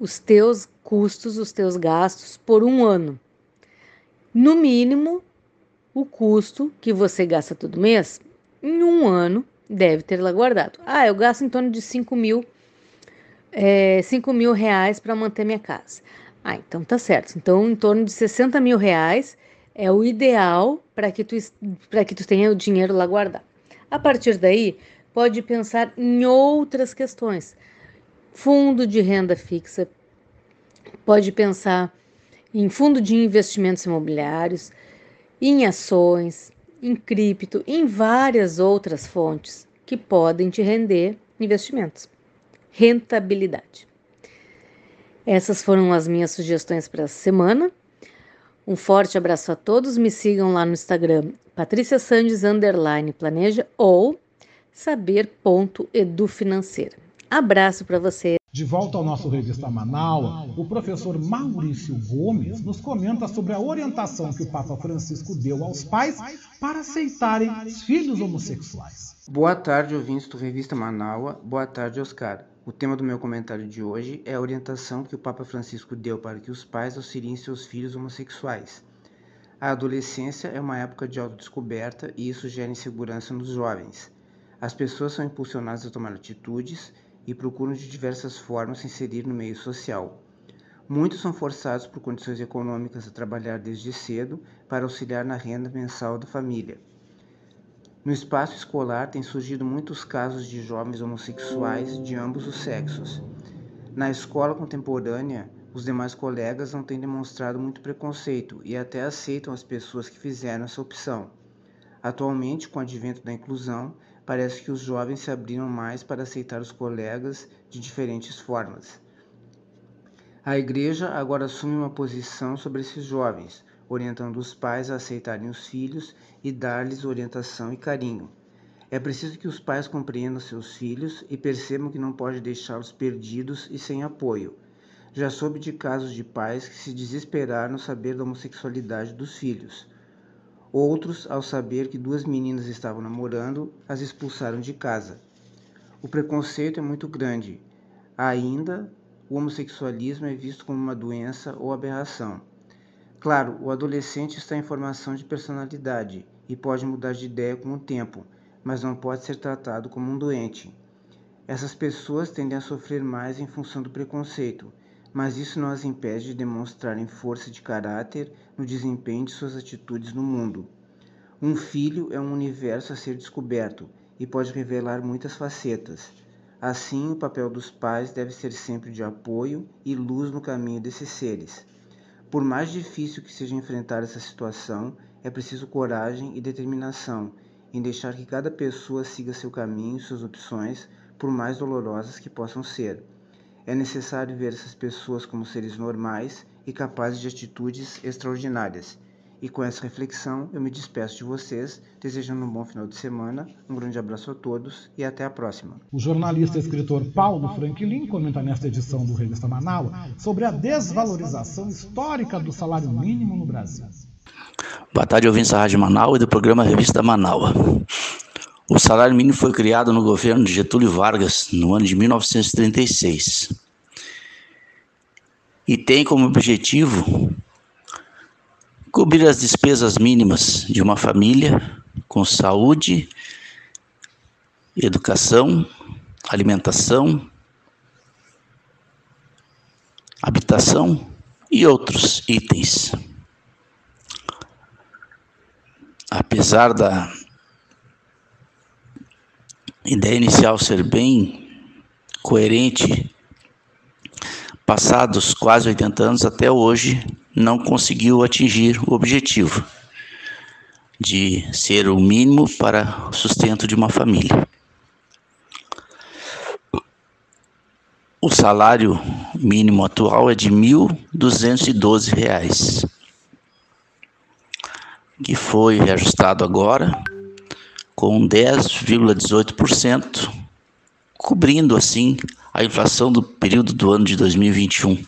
os teus custos, os teus gastos por um ano. No mínimo, o custo que você gasta todo mês, em um ano, deve ter lá guardado. Ah, eu gasto em torno de 5 mil, é, 5 mil reais para manter minha casa. Ah, então tá certo. Então, em torno de 60 mil reais é o ideal para que, tu, que tu tenha o dinheiro lá guardado. A partir daí, pode pensar em outras questões. Fundo de renda fixa, pode pensar em fundo de investimentos imobiliários, em ações, em cripto, em várias outras fontes que podem te render investimentos. Rentabilidade. Essas foram as minhas sugestões para essa semana. Um forte abraço a todos. Me sigam lá no Instagram, Patrícia Sandes underline planeja ou saber.edufinanceira. Abraço para você. De volta ao nosso Revista Manaus, o professor Maurício Gomes nos comenta sobre a orientação que o Papa Francisco deu aos pais para aceitarem os filhos homossexuais. Boa tarde, ouvintes do Revista Manaua. Boa tarde, Oscar. O tema do meu comentário de hoje é a orientação que o Papa Francisco deu para que os pais auxiliem seus filhos homossexuais. A adolescência é uma época de autodescoberta e isso gera insegurança nos jovens. As pessoas são impulsionadas a tomar atitudes e procuram de diversas formas se inserir no meio social. Muitos são forçados por condições econômicas a trabalhar desde cedo para auxiliar na renda mensal da família. No espaço escolar têm surgido muitos casos de jovens homossexuais de ambos os sexos. Na escola contemporânea, os demais colegas não têm demonstrado muito preconceito e até aceitam as pessoas que fizeram essa opção. Atualmente, com o advento da inclusão, parece que os jovens se abriram mais para aceitar os colegas de diferentes formas. A igreja agora assume uma posição sobre esses jovens, orientando os pais a aceitarem os filhos e dar-lhes orientação e carinho. É preciso que os pais compreendam seus filhos e percebam que não pode deixá-los perdidos e sem apoio. Já soube de casos de pais que se desesperaram ao saber da homossexualidade dos filhos. Outros, ao saber que duas meninas estavam namorando, as expulsaram de casa. O preconceito é muito grande. Ainda, o homossexualismo é visto como uma doença ou aberração. Claro, o adolescente está em formação de personalidade e pode mudar de ideia com o tempo, mas não pode ser tratado como um doente. Essas pessoas tendem a sofrer mais em função do preconceito, mas isso não as impede de demonstrarem força de caráter no desempenho de suas atitudes no mundo. Um filho é um universo a ser descoberto e pode revelar muitas facetas. Assim, o papel dos pais deve ser sempre de apoio e luz no caminho desses seres. Por mais difícil que seja enfrentar essa situação, é preciso coragem e determinação em deixar que cada pessoa siga seu caminho e suas opções, por mais dolorosas que possam ser. É necessário ver essas pessoas como seres normais e capazes de atitudes extraordinárias. E com essa reflexão, eu me despeço de vocês, desejando um bom final de semana, um grande abraço a todos e até a próxima. O jornalista e escritor Paulo Franklin comenta nesta edição do Revista Manaus sobre a desvalorização histórica do salário mínimo no Brasil. Boa tarde, ouvintes da Rádio Manaus e do programa Revista Manaus. O salário mínimo foi criado no governo de Getúlio Vargas no ano de 1936 e tem como objetivo cobrir as despesas mínimas de uma família com saúde, educação, alimentação, habitação e outros itens. Apesar da ideia inicial ser bem coerente, passados quase 80 anos até hoje, não conseguiu atingir o objetivo de ser o mínimo para o sustento de uma família. O salário mínimo atual é de R$ 1.212, que foi reajustado agora com 10,18%, cobrindo assim a inflação do período do ano de 2021,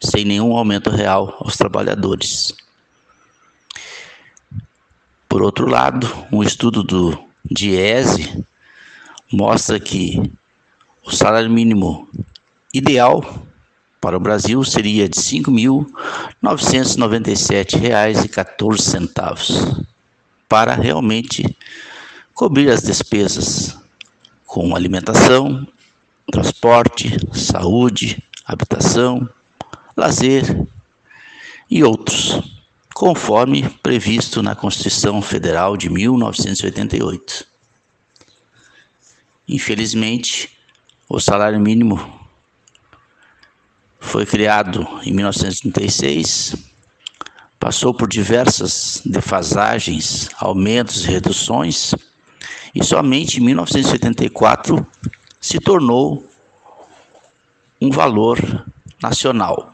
sem nenhum aumento real aos trabalhadores. Por outro lado, um estudo do DIESE mostra que o salário mínimo ideal para o Brasil seria de R$ 5.997,14 para realmente cobrir as despesas com alimentação, transporte, saúde, habitação, lazer e outros, conforme previsto na Constituição Federal de 1988. Infelizmente, o salário mínimo foi criado em 1936, passou por diversas defasagens, aumentos e reduções, e somente em 1984 se tornou um valor nacional,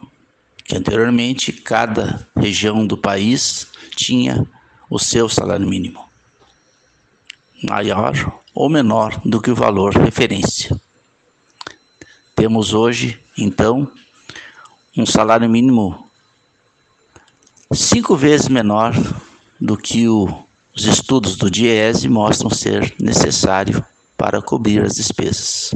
que anteriormente cada região do país tinha o seu salário mínimo, maior ou menor do que o valor referência. Temos hoje, então, um salário mínimo cinco vezes menor do que o, os estudos do DIEESE mostram ser necessário para cobrir as despesas.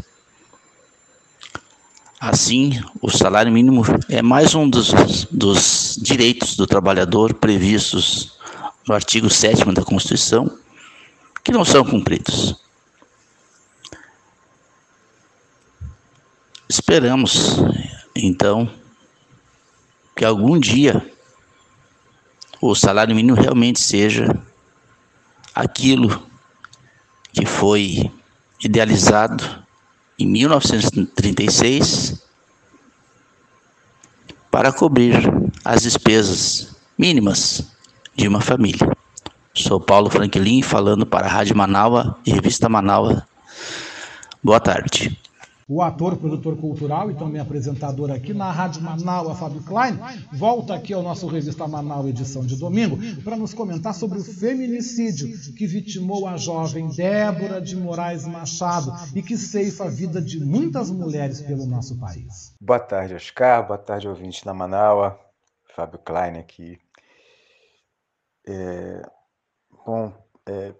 Assim, o salário mínimo é mais um dos, dos direitos do trabalhador previstos no artigo 7 da Constituição, que não são cumpridos. Esperamos, então, que algum dia o salário mínimo realmente seja aquilo que foi idealizado em 1936 para cobrir as despesas mínimas de uma família. Sou Paulo Franklin falando para a Rádio Manaua e Revista Manaua. Boa tarde o ator, produtor cultural e também apresentador aqui na Rádio Manaus, Fábio Klein, volta aqui ao nosso Revista Manaus, edição de domingo, para nos comentar sobre o feminicídio que vitimou a jovem Débora de Moraes Machado e que ceifa a vida de muitas mulheres pelo nosso país. Boa tarde, Oscar. Boa tarde, ouvinte da Manaus. Fábio Klein aqui. É... Bom, é,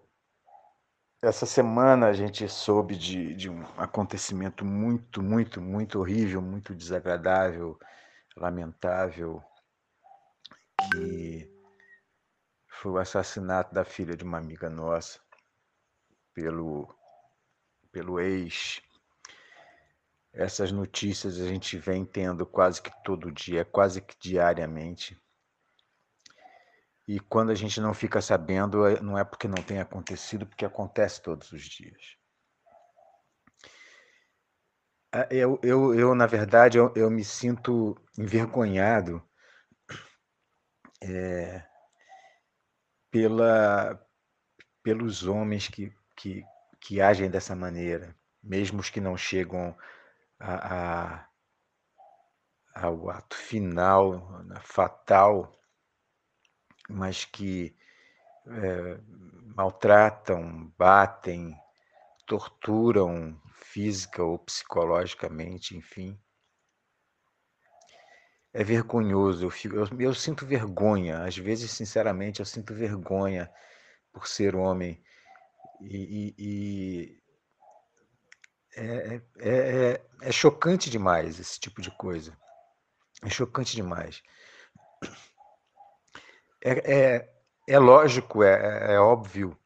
essa semana a gente soube de, de, um acontecimento muito, muito, muito horrível, muito desagradável, lamentável, que foi o assassinato da filha de uma amiga nossa pelo, pelo ex. Essas notícias a gente vem tendo quase que todo dia, quase que diariamente. E quando a gente não fica sabendo, é, não é porque não tem acontecido, porque acontece todos os dias. Eu, eu, eu na verdade, eu, eu me sinto envergonhado é, pela, pelos homens que, que, que agem dessa maneira, mesmo os que não chegam a, a, ao ato final, fatal mas que é, maltratam, batem, torturam física ou psicologicamente, enfim. É vergonhoso, eu, fico, eu, eu sinto vergonha, às vezes, sinceramente, eu sinto vergonha por ser homem. E, e, e é, é, é, é chocante demais esse tipo de coisa. É chocante demais. É, é, é lógico, é, é, é óbvio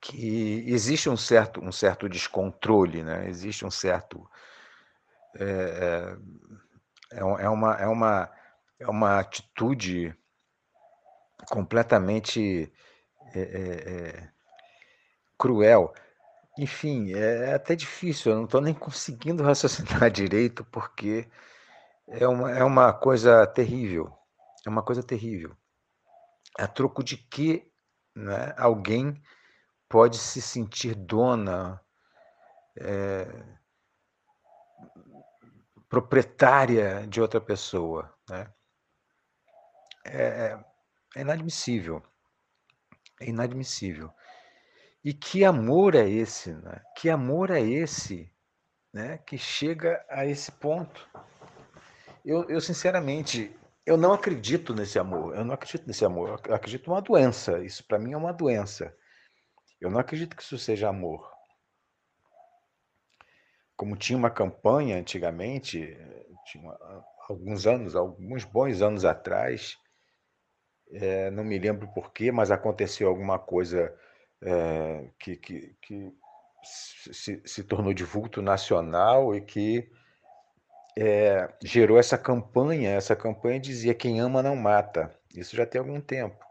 que existe um certo, um certo descontrole, né? existe um certo. É, é, é, uma, é, uma, é uma atitude completamente é, é, cruel. Enfim, é até difícil, eu não estou nem conseguindo raciocinar direito, porque é uma, é uma coisa terrível. É uma coisa terrível. A troco de que né, alguém pode se sentir dona, é, proprietária de outra pessoa. Né? É, é inadmissível. É inadmissível. E que amor é esse? Né? Que amor é esse né, que chega a esse ponto? Eu, eu, sinceramente, eu não acredito nesse amor. Eu não acredito nesse amor. Eu acredito numa doença. Isso para mim é uma doença. Eu não acredito que isso seja amor. Como tinha uma campanha antigamente, tinha alguns anos, alguns bons anos atrás, é, não me lembro porquê, mas aconteceu alguma coisa é, que, que, que se, se, tornou de vulto nacional e que é, gerou essa campanha. Essa campanha dizia: quem ama não mata. Isso já tem algum tempo.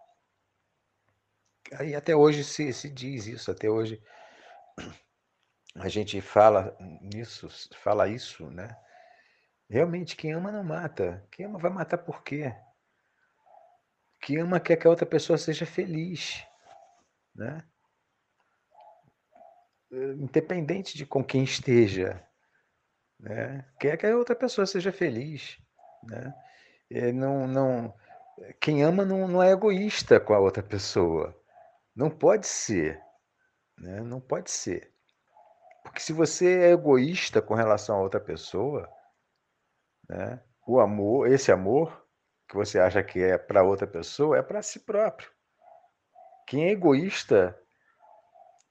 Aí até hoje se, se diz isso, até hoje a gente fala nisso, fala isso, né? Realmente, quem ama não mata. Quem ama vai matar por quê? Quem ama quer que a outra pessoa seja feliz, né? Independente de com quem esteja, né? Quer que a outra pessoa seja feliz, né? E não, não, quem ama não, não é egoísta com a outra pessoa. Não pode ser. Né? Não pode ser. Porque se você é egoísta com relação a outra pessoa, né? o amor, esse amor que você acha que é para outra pessoa, é para si próprio. Quem é egoísta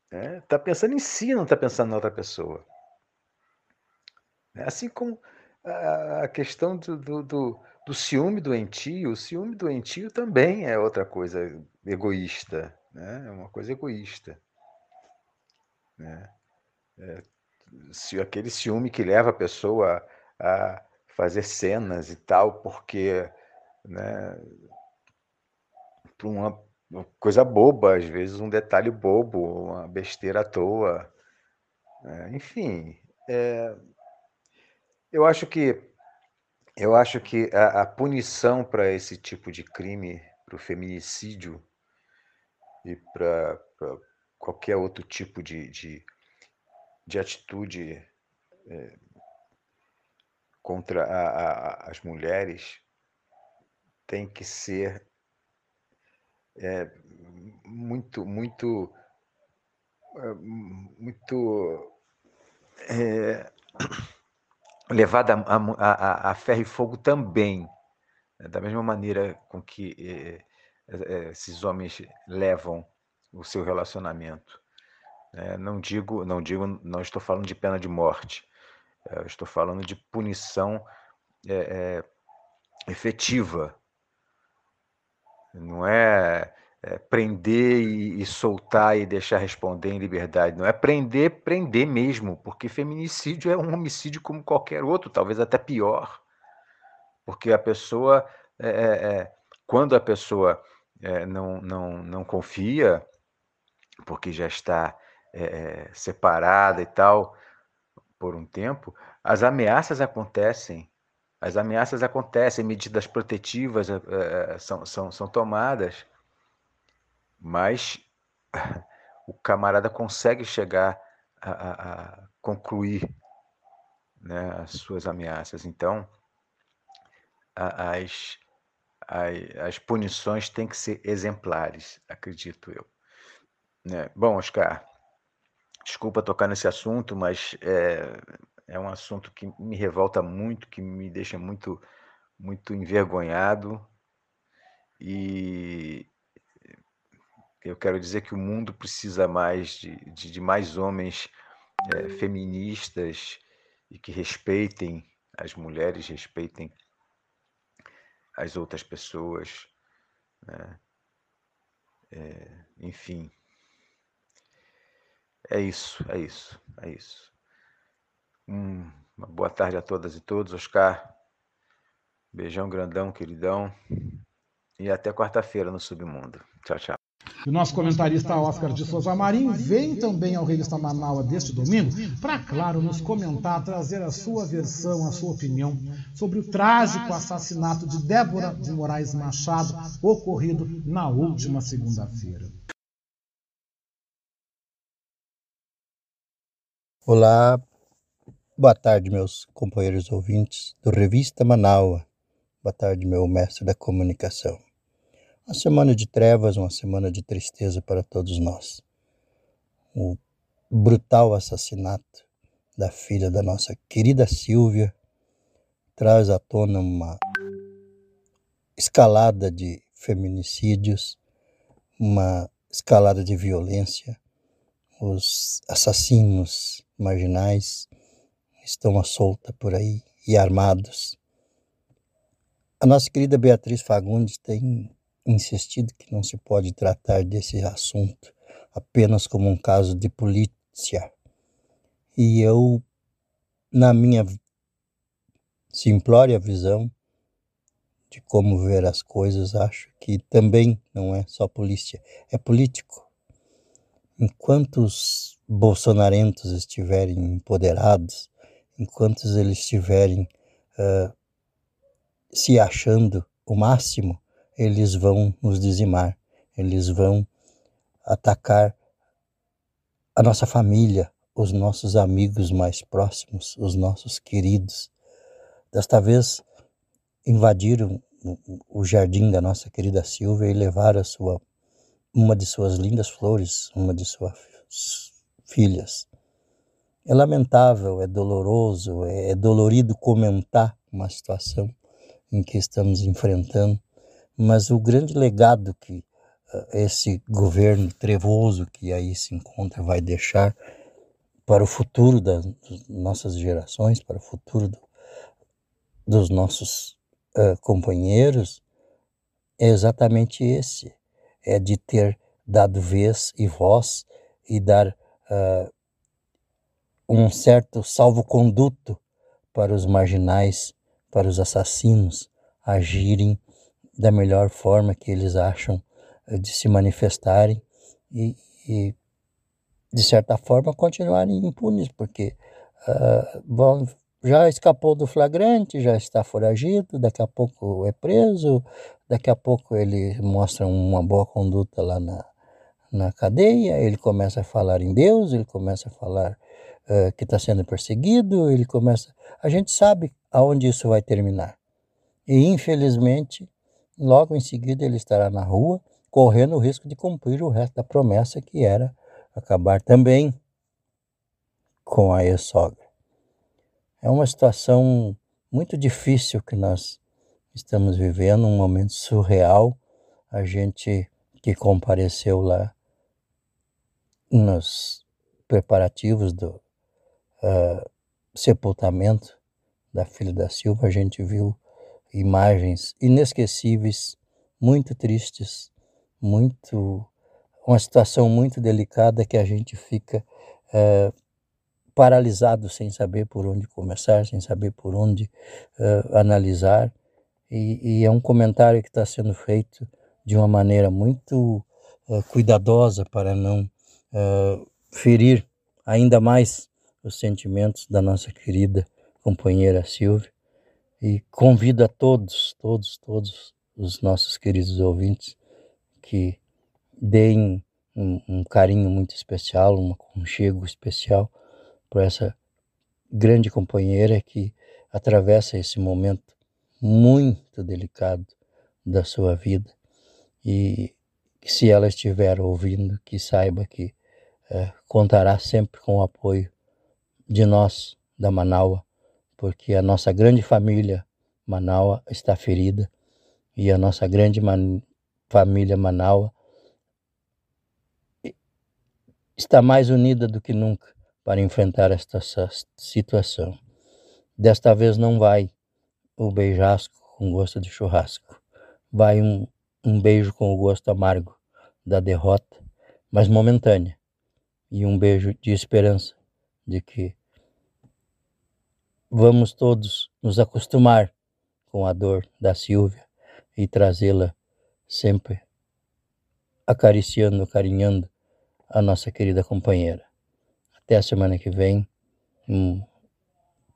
está né? Tá pensando em si, não está pensando na outra pessoa. Assim como a questão do, do, do, do ciúme doentio, o ciúme doentio também é outra coisa egoísta né? é uma coisa egoísta. Né? É, se aquele ciúme que leva a pessoa a fazer cenas e tal, porque né, por uma coisa boba, às vezes um detalhe bobo, uma besteira à toa. Né? Enfim, é, eu acho que eu acho que a, a punição para esse tipo de crime, para o feminicídio, e para qualquer outro tipo de, de, de atitude é, contra a, a, as mulheres tem que ser é, muito, muito, é, muito é, levada a, a, a, ferro e fogo também, né, da mesma maneira com que é, eh, esses homens levam o seu relacionamento. É, não digo, não digo, não estou falando de pena de morte. É, estou falando de punição é, efetiva. Não é, prender e, e, soltar e deixar responder em liberdade. Não é prender, prender mesmo, porque feminicídio é um homicídio como qualquer outro, talvez até pior, porque a pessoa, quando a pessoa é, não, não, não confia, porque já está é, separada e tal por um tempo, as ameaças acontecem. As ameaças acontecem, medidas protetivas é, são, são, são tomadas, mas o camarada consegue chegar a, a, a concluir né, as suas ameaças. Então, as, as punições têm que ser exemplares, acredito eu. Né? Bom, Oscar, desculpa tocar nesse assunto, mas é, é um assunto que me revolta muito, que me deixa muito, muito envergonhado. E eu quero dizer que o mundo precisa mais de, de, de mais homens é, feministas e que respeitem as mulheres, respeitem as outras pessoas, Né? É, enfim. É isso, é isso, é isso. Hum, uma boa tarde a todas e todos. Oscar, beijão grandão, queridão. E até quarta-feira no Submundo. Tchau, tchau. O nosso comentarista Oscar de Souza Marim vem também ao Revista Manaus deste domingo para, claro, nos comentar, trazer a sua versão, a sua opinião sobre o trágico assassinato de Débora de Moraes Machado, ocorrido na última segunda-feira. Olá, boa tarde, meus companheiros ouvintes do Revista Manaus. Boa tarde, meu mestre da comunicação. Uma semana de trevas, uma semana de tristeza para todos nós. O brutal assassinato da filha da nossa querida Silvia traz à tona uma escalada de feminicídios, uma escalada de violência. Os assassinos marginais estão à solta por aí e armados. A nossa querida Beatriz Fagundes tem insistido que não se pode tratar desse assunto apenas como um caso de polícia. E eu, na minha simplória visão de como ver as coisas, acho que também não é só polícia, é político. Enquanto os bolsonarentos estiverem empoderados, enquanto eles estiverem uh, se achando o máximo, eles vão nos dizimar, eles vão atacar a nossa família, os nossos amigos mais próximos, os nossos queridos. Desta vez invadiram o jardim da nossa querida Silvia e levaram sua uma de suas lindas flores, uma de suas filhas. É lamentável, é doloroso, é dolorido comentar uma situação em que estamos enfrentando, mas o grande legado que uh, esse governo trevoso que aí se encontra vai deixar para o futuro das nossas gerações, para o futuro do, dos nossos uh, companheiros, é exatamente esse: é de ter dado vez e voz e dar uh, um certo salvo-conduto para os marginais, para os assassinos agirem da melhor forma que eles acham eh, de se manifestarem e, e de certa forma, continuarem impunes, porque uh, bom, já escapou do flagrante, já está foragido, daqui a pouco é preso, daqui a pouco ele mostra uma boa conduta lá na, na cadeia, ele começa a falar em Deus, ele começa a falar uh, que está sendo perseguido, ele começa. A gente sabe aonde isso vai terminar. E infelizmente logo em seguida ele estará na rua, correndo o risco de cumprir o resto da promessa que era acabar também com a ex-sogra. É uma situação muito difícil que nós estamos vivendo, um momento surreal. A gente que compareceu lá nos preparativos do uh, sepultamento da filha da Silva, a gente viu imagens inesquecíveis, muito tristes, muito uma situação muito delicada que a gente fica é, paralisado sem saber por onde começar, sem saber por onde é, analisar. E, e, é um comentário que está sendo feito de uma maneira muito é, cuidadosa para não ferir ainda mais os sentimentos da nossa querida companheira Silvia e convido a todos, todos, todos os nossos queridos ouvintes que deem um, um carinho muito especial, um aconchego especial para essa grande companheira que atravessa esse momento muito delicado da sua vida. E se ela estiver ouvindo, que saiba que é, contará sempre com o apoio de nós da Manaua porque a nossa grande família Manaus está ferida e a nossa grande man família Manaus está mais unida do que nunca para enfrentar esta situação. Desta vez não vai o beijasco com gosto de churrasco, vai um um beijo com o gosto amargo da derrota, mas momentânea, e um beijo de esperança de que vamos todos nos acostumar com a dor da Silvia e trazê-la sempre acariciando, carinhando a nossa querida companheira. Até a semana que vem. Um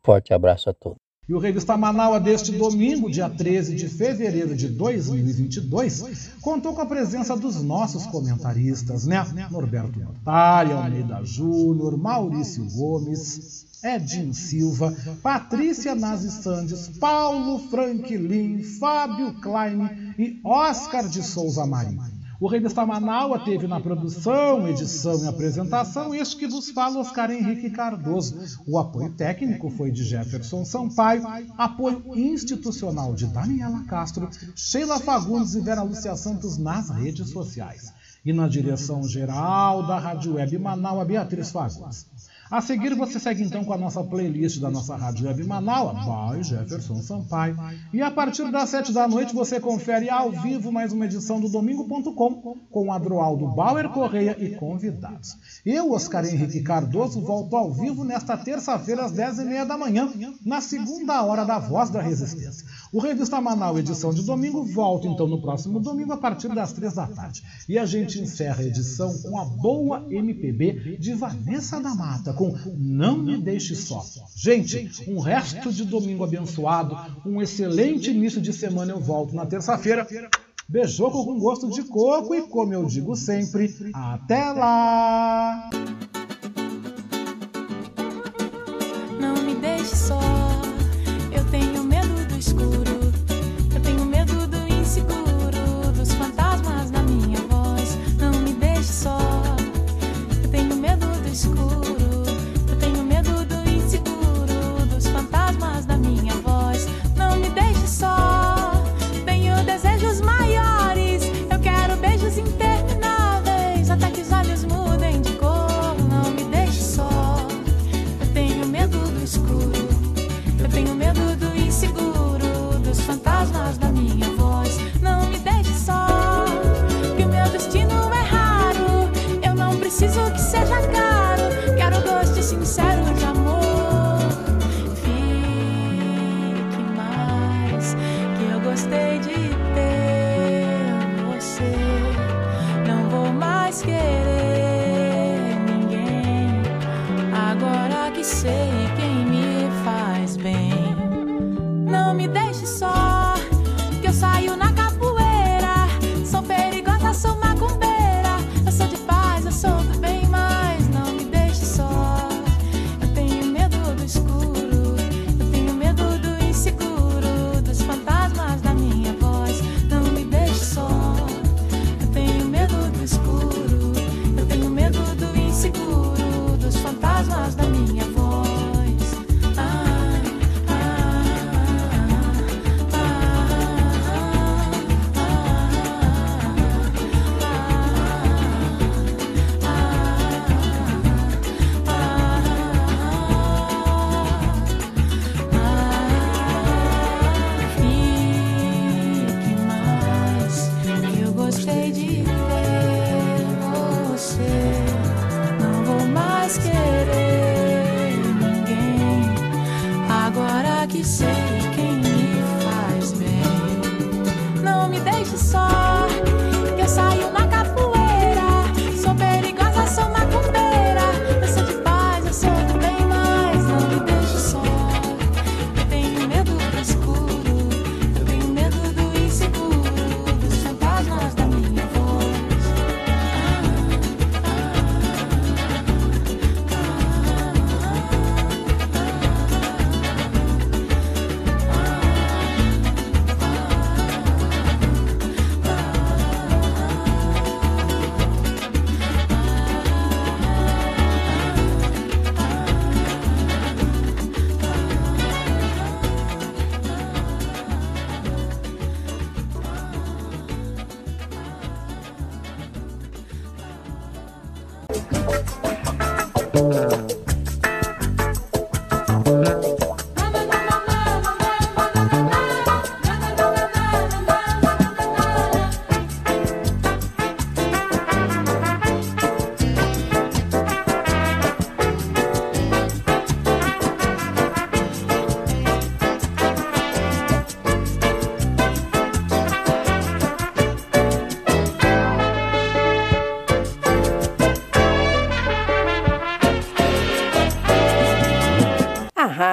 forte abraço a todos. E o Revista Manaua deste domingo, dia 13 de fevereiro de 2022, contou com a presença dos nossos comentaristas, né? Norberto Mortari, Almeida Júnior, Maurício Gomes, Edinho Silva, Patrícia Nazi Sandes, Paulo Franklin, Fábio Klein e Oscar de Souza Marinho. O Revista Manaua teve na produção, edição e apresentação este que vos fala Oscar Henrique Cardoso. O apoio técnico foi de Jefferson Sampaio, apoio institucional de Daniela Castro, Sheila Fagundes e Vera Lúcia Santos nas redes sociais. E na direção geral da Rádio Web Manaua, Beatriz Fagundes. A seguir, você segue então com a nossa playlist da nossa Rádio Web Manaus, by Jefferson Sampaio. E a partir das 7 da noite você confere ao vivo mais uma edição do Domingo.com com Adroaldo Bauer Correia e convidados. Eu, Oscar Henrique Cardoso, volto ao vivo nesta terça-feira às 10h30 da manhã, na segunda hora da Voz da Resistência. O Revista Manaus, edição de domingo, volta então no próximo domingo a partir das 3 da tarde. E a gente encerra a edição com a boa MPB de Vanessa da Mata com Não Me Deixe Só. Gente, um resto de domingo abençoado, um excelente início de semana. Eu volto na terça-feira. Beijoco com gosto de coco e, como eu digo sempre, até lá! Não me deixe só,